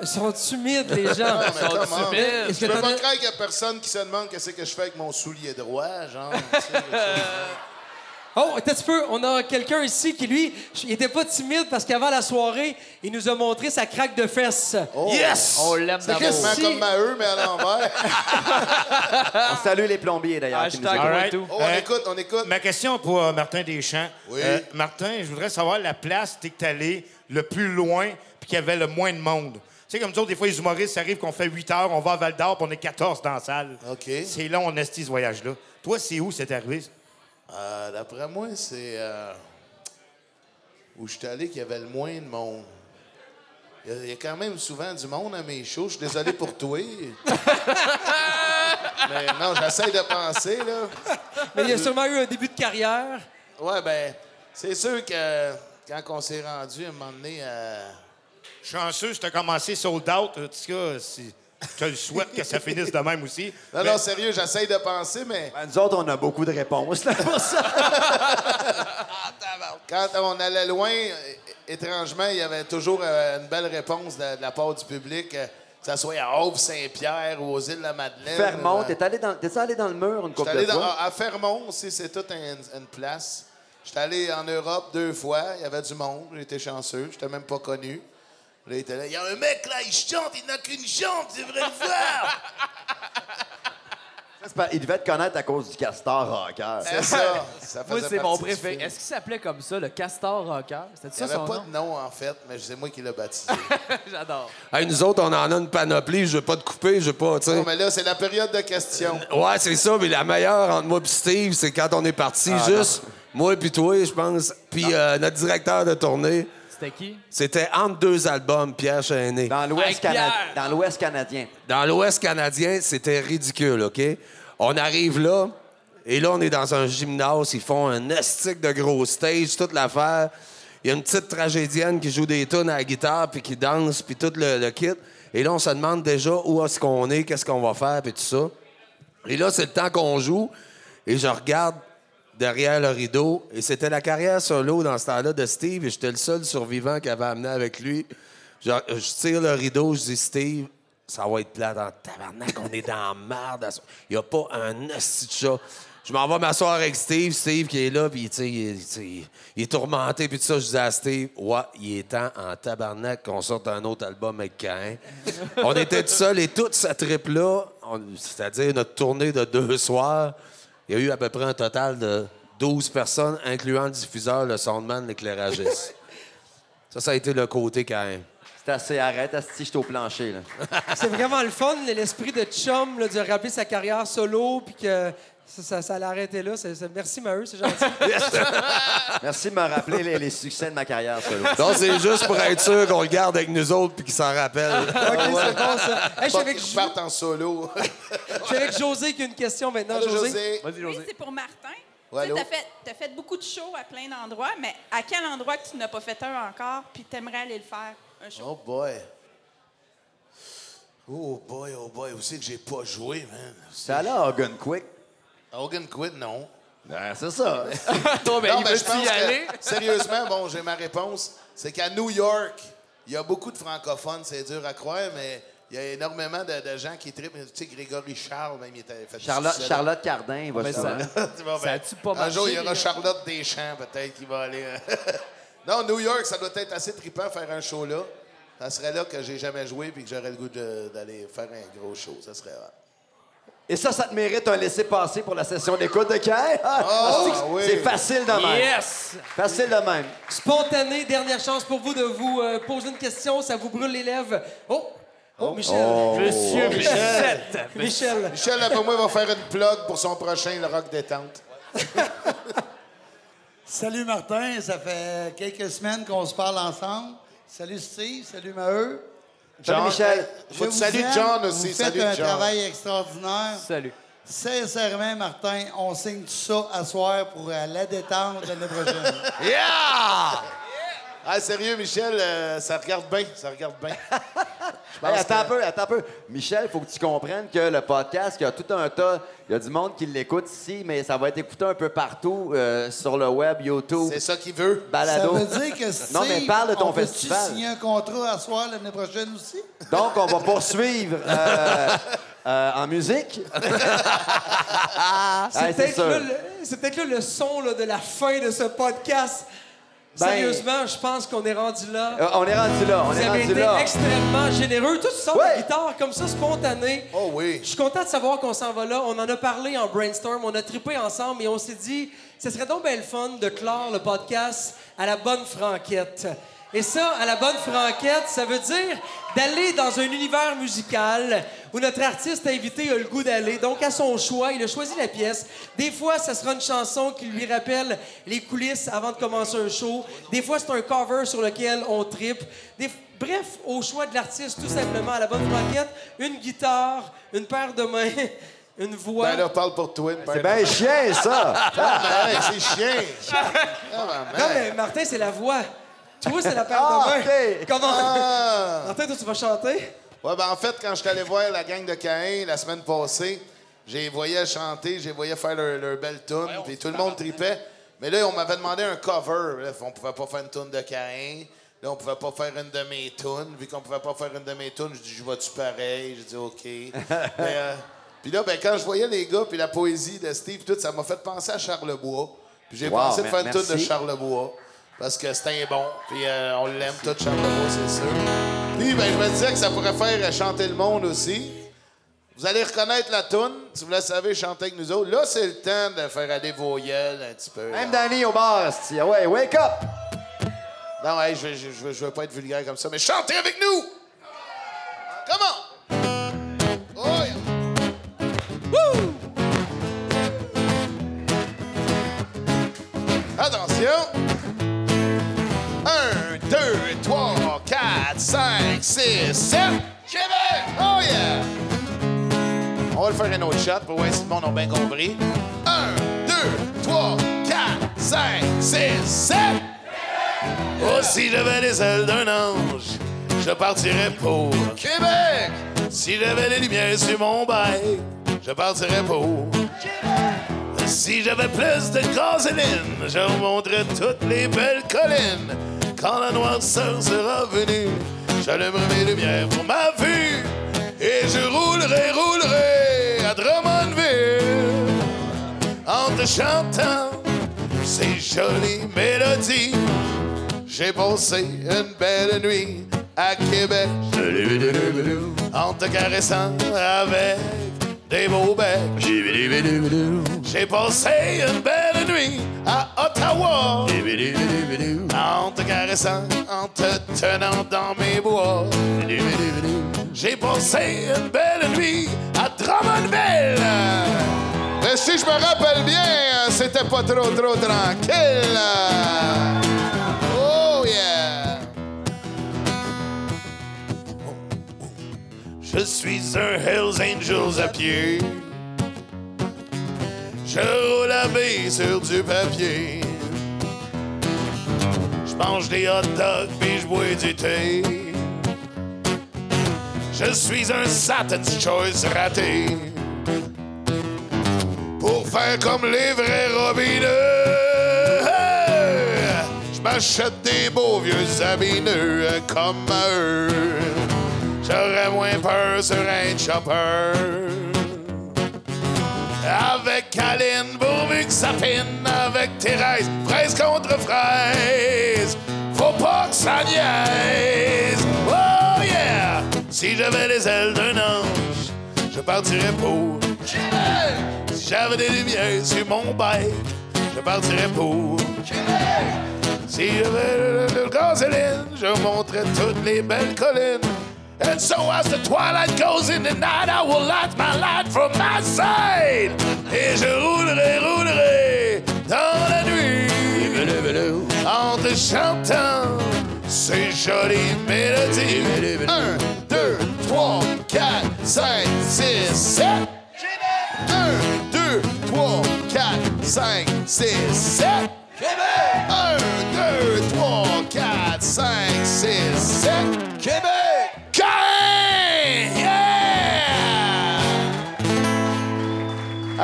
Ils sont timides, les gens. (laughs) Non, mais come on. timides. Je t'en pas as- croire qu'il y a personne qui se demande qu'est-ce que je fais avec mon soulier droit, genre. (laughs) tu sais, quelque chose. Oh, attends un petit peu. On a quelqu'un ici qui, lui, il était pas timide parce qu'avant la soirée, il nous a montré sa craque de fesses. Yes! On l'aime C'est d'amour. quasiment Si. comme Maheu, mais à l'envers. (laughs) On salue les plombiers, d'ailleurs. qui nous Hashtag écoutent. moi Alright. tout. Oh, on Euh, écoute, on écoute. Ma question pour euh, Martin Deschamps. Oui. Euh, Martin, je voudrais savoir la place où tu allé le plus loin puis qu'il y avait le moins de monde. Tu sais, comme nous autres, des fois, les humoristes, ça arrive qu'on fait 8 heures, on va à Val d'Or, puis on est 14 dans la salle. OK. C'est long, on estie ce voyage-là. Toi, c'est où c'est arrivé? Euh, D'après moi, c'est euh, où je suis allé qu'il y avait le moins de monde. Il y, a, il y a quand même souvent du monde à mes shows. Je suis désolé pour toi. (laughs) Mais non, j'essaie de penser, là. Mais il y a sûrement eu un début de carrière. Ouais, ben, c'est sûr que quand on s'est rendu, à un moment donné, euh, Chanceux, as commencé sold out. En tout cas, si, je te le souhaite que ça finisse de même aussi. Non, non, sérieux, j'essaie de penser, mais Ben, nous autres, on a beaucoup de réponses là, pour ça. (laughs) quand on allait loin, étrangement, il y avait toujours euh, une belle réponse de, la part du public, euh, que ça soit à Hauve-Saint-Pierre ou aux îles de la Madeleine. Fermont, euh, t'es allé, dans, t'es allé dans le mur une couple allé de dans- fois? à Fermont aussi, c'est toute un- une place. J'étais allé en Europe deux fois, il y avait du monde, j'étais chanceux, j'étais même pas connu. Là, il était là, il y a un mec là, il chante, il n'a qu'une jambe, tu devrais le voir! C'est pas- Il devait te connaître à cause du castor rocker. C'est ça. ça Moi, faisait c'est mon partie du préféré. film. Est-ce qu'il s'appelait comme ça, le Castor Rocker? C'était Il ça n'y son avait pas nom? de nom, en fait, mais c'est moi qui l'ai baptisé. (laughs) J'adore. Hey, nous autres, on en a une panoplie. Je veux pas te couper, je veux pas, tu sais. non, mais là, c'est la période de questions. Ouais, c'est ça, mais la meilleure entre moi et Steve, c'est quand on est parti, Ah, juste moi puis toi, je pense. Puis euh, notre directeur de tournée, C'était qui? c'était entre deux albums, Pierre Chenet. Dans l'Ouest cana- canadien. Dans l'Ouest canadien, c'était ridicule, OK? On arrive là, et là, on est dans un gymnase. Ils font un estique de gros stage, toute l'affaire. Il y a une petite tragédienne qui joue des tunes à la guitare, puis qui danse, puis tout le, le kit. Et là, on se demande déjà où est-ce qu'on est, qu'est-ce qu'on va faire, puis tout ça. Et là, c'est le temps qu'on joue, et je regarde derrière le rideau, et c'était la carrière solo dans ce temps-là de Steve, et j'étais le seul survivant qu'il avait amené avec lui. Je, je tire le rideau, je dis Steve, ça va être plat dans tabarnak, on est dans la merde. Il n'y a pas un esti de chat. Je m'en vais m'asseoir avec Steve, Steve qui est là, puis il, il est tourmenté, puis tout ça. Je dis à Steve, ouais, il est temps en tabarnak qu'on sorte un autre album avec Cain. on était tout seuls et toute cette trip-là, c'est-à-dire notre tournée de deux soirs, il y a eu à peu près un total de 12 personnes, incluant le diffuseur, le soundman, l'éclairagiste. (laughs) ça, ça a été le côté Cain. C'est assez, arrête, asti, j'étais au plancher, là. C'est vraiment le fun, l'esprit de chum, là, de rappeler sa carrière solo, puis que ça, ça, ça allait arrêter là. C'est- c'est- merci, Maheu, c'est gentil. (laughs) (laughs) Merci de me rappeler les, les succès de ma carrière, solo. Donc, c'est juste pour être sûr qu'on le garde avec nous autres puis qu'il s'en rappelle. (laughs) OK, c'est bon, ça. Hey, je suis Pas avec, qu'ils Jo- en solo. je suis avec José qui a une question maintenant. Allô, José. José. Vas-y, Oui, José. c'est pour Martin. Ouais, tu allô? as fait, t'as fait beaucoup de shows à plein d'endroits, mais à quel endroit que tu n'as pas fait un encore, puis t'aimerais aller le faire, un show? Oh boy. Oh boy, oh boy. Où c'est que j'ai pas joué, man? C'est allé à Hogan Quick. Hogan Quid, non. Ben, c'est ça. (laughs) Toi, ben, non, il mais veut je pense y aller? que, (laughs) sérieusement, bon, j'ai ma réponse. C'est qu'à New York, il y a beaucoup de francophones, c'est dur à croire, mais il y a énormément de, de gens qui trippent. Tu sais, Grégory Charles, même, il était fait Charlotte. Charlotte Cardin, il va Mais se ça- (laughs) Ça ben, a-tu pas Un jour, il y marché, aura? Charlotte Deschamps, peut-être, qui va aller. euh, non, New York, ça doit être assez trippant faire un show là. Ça serait là que j'ai jamais joué puis que j'aurais le goût d'aller faire un gros show. Ça serait rare. Et ça, ça te mérite un laissez-passer pour la session d'écoute de Cain. (laughs) Ah, Ah, c'est- oui. Facile de même. Yes! Facile de même. Spontané, dernière chance pour vous de vous euh, poser une question. Ça vous brûle les lèvres. Oh! Oh, Michel. Monsieur Michel. Michel. Michel, d'après moi, va faire une plug pour son prochain, le rock détente. (laughs) Salut Martin, ça fait quelques semaines qu'on se parle ensemble. Salut Steve, salut Maheu. Salut, Michel. Je Faut que vous tu salues aime, John aussi. Vous faites Salut, un John. travail extraordinaire. Salut. Sincèrement, Martin, on signe tout ça à soir pour euh, la détente l'année prochaine. (laughs) Yeah! Ah, sérieux, Michel, euh, ça regarde bien. Ça regarde bien. (laughs) Hey, attends un peu, attends un peu. Michel, il faut que tu comprennes que le podcast, il y a tout un tas, il y a du monde qui l'écoute ici, mais ça va être écouté un peu partout euh, sur le web, YouTube, C'est ça qu'il veut. ça balado. veut dire que Steve, (laughs) Non, mais parle de ton on festival. signer un contrat à soir l'année prochaine aussi? Donc, on va poursuivre euh, (laughs) euh, en musique. (laughs) C'est Hey, c'est peut-être là, le- là son là, de la fin de ce podcast. Ben- Sérieusement, je pense qu'on est rendu là. Euh, on est rendu là, on Vous est avez rendu été là. extrêmement généreux. Tout sort Ouais. de guitare comme ça, spontané. Oh oui. Je suis content de savoir qu'on s'en va là. On en a parlé en brainstorm, on a trippé ensemble et on s'est dit, ce serait donc bien le fun de clore le podcast à la bonne franquette. Et ça, à la bonne franquette, ça veut dire d'aller dans un univers musical où notre artiste invité a le goût d'aller. Donc, à son choix, il a choisi la pièce. Des fois, ça sera une chanson qui lui rappelle les coulisses avant de commencer un show. Des fois, c'est un cover sur lequel on tripe. Des- Bref, au choix de l'artiste, tout simplement, à la bonne franquette, une guitare, une paire de mains (laughs) une voix. Ben là, parle pour toi. une C'est bien chien, ça! Ah, ben, c'est chien. Ah, ben, Non, mais Martin, c'est la voix. Toi, c'est la paire Ah, de mains. Comment? Ah. Martin, toi, tu vas chanter? Ouais, ben en fait, quand je suis allé voir la gang de Caïn la semaine passée, j'ai voyé chanter, j'ai voyé faire leur, leur belle tune, puis tout le monde tripait. Mais là, on m'avait demandé un cover. Bref, on pouvait pas faire une tune de Caïn. Là, on pouvait pas faire une de mes tunes. Vu qu'on pouvais pas faire une de mes tunes, je dis, je vais-tu pareil? J'ai dit, OK. (laughs) Euh, puis là, ben, quand je voyais les gars, puis la poésie de Steve, tout, ça m'a fait penser à Charlebois. Puis j'ai Wow, pensé de faire une tune de Charlebois. Parce que c'était un bon. Puis euh, on l'aime tout, Charlebois, c'est sûr. Puis ben, je me disais que ça pourrait faire chanter le monde aussi. Vous allez reconnaître la toune. Si vous la savez, chanter avec nous autres. Là, c'est le temps de faire aller vos gueules un petit peu. là. Même Danny au bar. Ah Ouais, wake up! Non, hey, je, je, je, veux- je veux pas être vulgaire comme ça, mais chantez avec nous! Comment? Oh! Attention! 5, 6, 7. Québec! Oh yeah! On va le faire un autre shot pour voir si le monde a bien compris. 1, 2, 3, 4, 5, 6, 7. Oh, si j'avais les ailes d'un ange, je partirais pour Québec. Si j'avais les lumières sur mon bike, je partirais pour Québec. Si j'avais plus de gasoline, je remonterais toutes les belles collines. Quand la noirceur sera venue, j'allumerai mes lumières pour ma vue. Et je roulerai, roulerai à Drummondville en te chantant ces jolies mélodies. J'ai passé une belle nuit à Québec en te caressant avec des beaux becs. J'ai passé une belle nuit à Ottawa en te caressant, en te tenant dans mes bois. J'ai passé une belle nuit à Drummondville. Mais si je me rappelle bien, c'était pas trop trop tranquille. Oh yeah! Je suis un Hells Angels à pied. Je roule à baie sur du papier. Je mange des hot dogs puis je bois du thé. Je suis un Satan's Choice raté. Pour faire comme les vrais robineux. Je m'achète des beaux vieux habits neufs comme eux. J'aurais moins peur sur un chopper. Avec Aline, pourvu que ça avec Thérèse, fraise contre fraise. Faut pas que ça niaise. Oh yeah! Si j'avais les ailes d'un ange, je partirais pour Québec. Si j'avais des lumières sur mon bike, je partirais pour Québec. Si j'avais le, le gasoline, je montrais toutes les belles collines. And so as the twilight goes in the night, I will light my light from my side. Et je roulerai, roulerai dans la nuit en te chantant ces jolies mélodies. 1, 2, 3, 4, 5, 6, 7. 1, 2, 3, 4, 5, 6, 7. 1, 2, 3, 4, 5, 6, 7.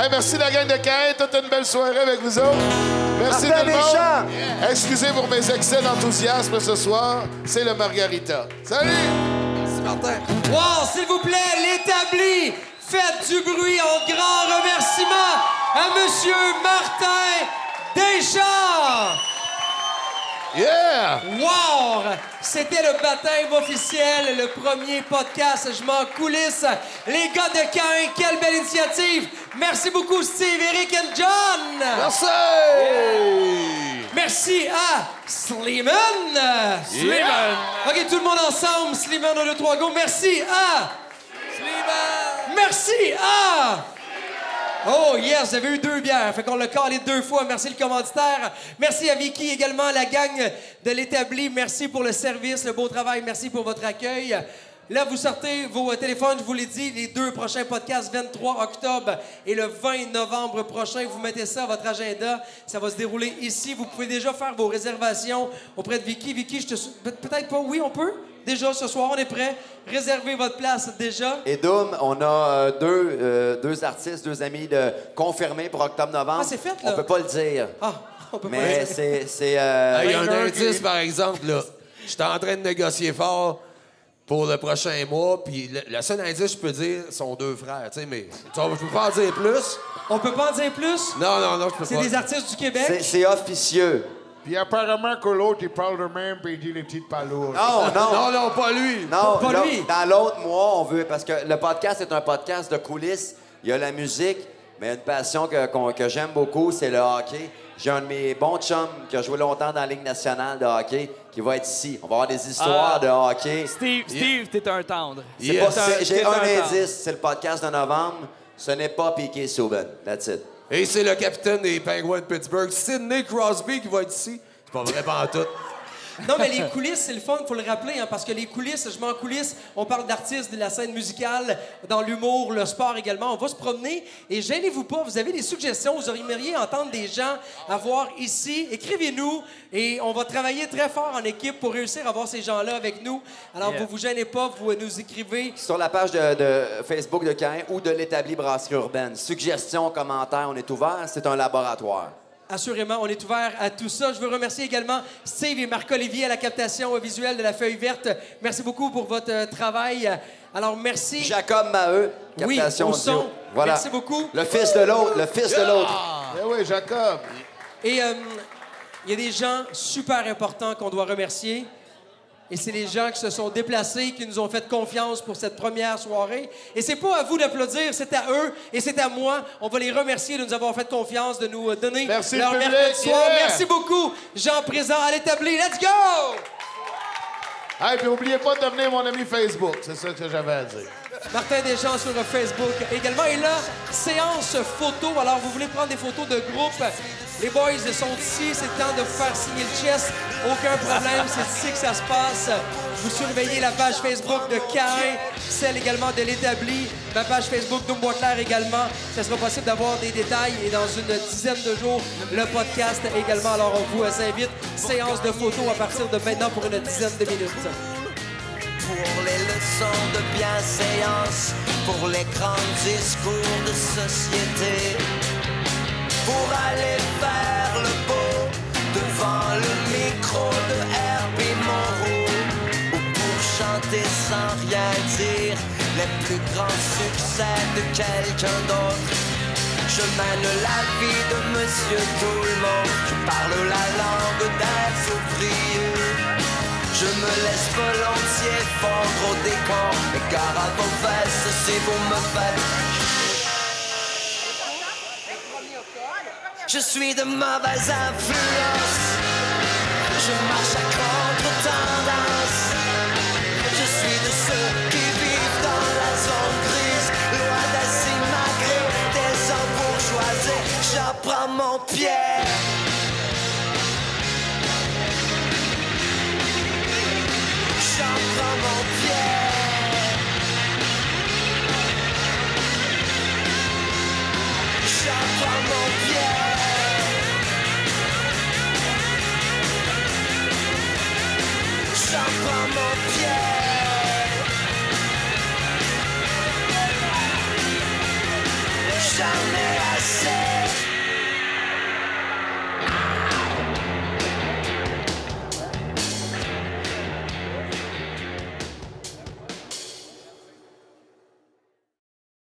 Hey, merci la gang de Caïn. Toute une belle soirée avec vous autres. Merci Martin tout le monde. Excusez pour mes excès d'enthousiasme ce soir. C'est le Margarita. Salut! Merci, Martin. Wow, s'il vous plaît, l'établi, faites du bruit en grand remerciement à Monsieur Martin Deschamps. Yeah! Wow! C'était le baptême officiel, le premier podcast. Je m'en coulisse. Les gars de Cain, quelle belle initiative! Merci beaucoup, Steve, Eric et John! Merci! Merci à Slimane! Slimane. OK, tout le monde ensemble. Slimane, un, deux, trois, go. Merci à... Slimane! Merci à... Oh yes, avez eu deux bières. Fait qu'on l'a calé deux fois. Merci le commanditaire. Merci à Vicky également, la gang de l'établi. Merci pour le service, le beau travail. Merci pour votre accueil. Là, vous sortez vos euh, téléphones, je vous l'ai dit, les deux prochains podcasts, 23 octobre et le 20 novembre prochain. Vous mettez ça à votre agenda. Ça va se dérouler ici. Vous pouvez déjà faire vos réservations auprès de Vicky. Vicky, je te... peut-être pas. Oui, on peut? Déjà, ce soir, on est prêt. Réservez votre place déjà. Et Doom, on a euh, deux, euh, deux artistes, deux amis de confirmés pour octobre-novembre. Ah, c'est fait, là? On peut pas le dire. Ah, (laughs) on peut pas Mais le dire. c'est. c'est, euh, Ah, Il y a un indice, par exemple, là. J'étais en train de négocier fort pour le prochain mois, puis le, le seul indice que je peux dire sont deux frères, tu sais, mais tu vois, je peux pas en dire plus. On peut pas en dire plus? Non, non, non, je peux C'est pas. des artistes du C'est, Québec. c'est officieux. Puis apparemment que l'autre, il parle de même, puis il dit les petites palourdes. Non, non. Non, non, pas lui. Non, Pas lui. dans l'autre mois, on veut. Parce que le podcast est un podcast de coulisses. Il y a la musique, mais une passion que, qu'on- que j'aime beaucoup, c'est le hockey. J'ai un de mes bons chums qui a joué longtemps dans la Ligue nationale de hockey qui va être ici. On va avoir des histoires Ah. de hockey. Steve, Steve, t'es un tendre. Yeah. J'ai un indice, c'est le podcast de novembre. Ce n'est pas Piqué Souben. That's it. Et c'est le capitaine des Penguins de Pittsburgh, Sidney Crosby, qui va être ici. C'est pas vrai, pas en tout. Non, mais les coulisses, c'est le fun, faut le rappeler, hein, parce que les coulisses, je m'en coulisses, on parle d'artistes, de la scène musicale, dans l'humour, le sport également. On va se promener et gênez-vous pas, vous avez des suggestions, vous aimeriez entendre des gens à voir ici, écrivez-nous et on va travailler très fort en équipe pour réussir à avoir ces gens-là avec nous. Alors, Yeah. vous vous gênez pas, vous nous écrivez. Sur la page de, de Facebook de Caen ou de l'établi Brasserie Urbaine. Suggestions, commentaires, on est ouvert. C'est un laboratoire. Assurément, on est ouvert à tout ça. Je veux remercier également Steve et Marc-Olivier à la captation visuelle de la feuille verte. Merci beaucoup pour votre euh, travail. Alors, merci. Jacob Maheu, Oui, captation au audio. son. Voilà. Merci beaucoup. Le fils de l'autre, le fils de l'autre. Eh oui, Jacob. Et euh, il y a des gens super importants qu'on doit remercier. Et c'est les gens qui se sont déplacés, qui nous ont fait confiance pour cette première soirée. Et c'est pas à vous d'applaudir, c'est à eux et c'est à moi. On va les remercier de nous avoir fait confiance, de nous euh, donner Merci, leur le public, soir. yeah! Merci beaucoup, gens présents à l'établi. Let's go! Hey, puis oubliez pas de devenir mon ami Facebook. C'est ça que j'avais à dire. Martin Deschamps sur Facebook également. Et là, séance photo. Alors, vous voulez prendre des photos de groupe? Les boys sont ici. C'est le temps de vous faire signer le chest. Aucun problème. C'est ici que ça se passe. Vous surveillez la page Facebook de Cain, celle également de l'Établi, ma page Facebook d'Umbois-Clair également. Ça sera possible d'avoir des détails et dans une dizaine de jours, le podcast également. Alors, on vous invite. Séance de photos à partir de maintenant pour une dizaine de minutes. pour les leçons de bienséance, pour les grands discours de société, pour aller faire le beau devant le micro de Herbie Moreau, ou pour chanter sans rien dire les plus grands succès de quelqu'un d'autre. Je mène la vie de monsieur tout le monde, je parle la langue des ouvriers. Je me laisse volontiers fondre au décor Et car à vos fesses si vous me faites Je suis de mauvaise influence Je marche à contre-tendance. Je suis de ceux qui vivent dans la zone grise. Loin des des hommes bourgeoisés. J'en prends mon pied. J'en prends mon pied. J'en prends mon pied Jamais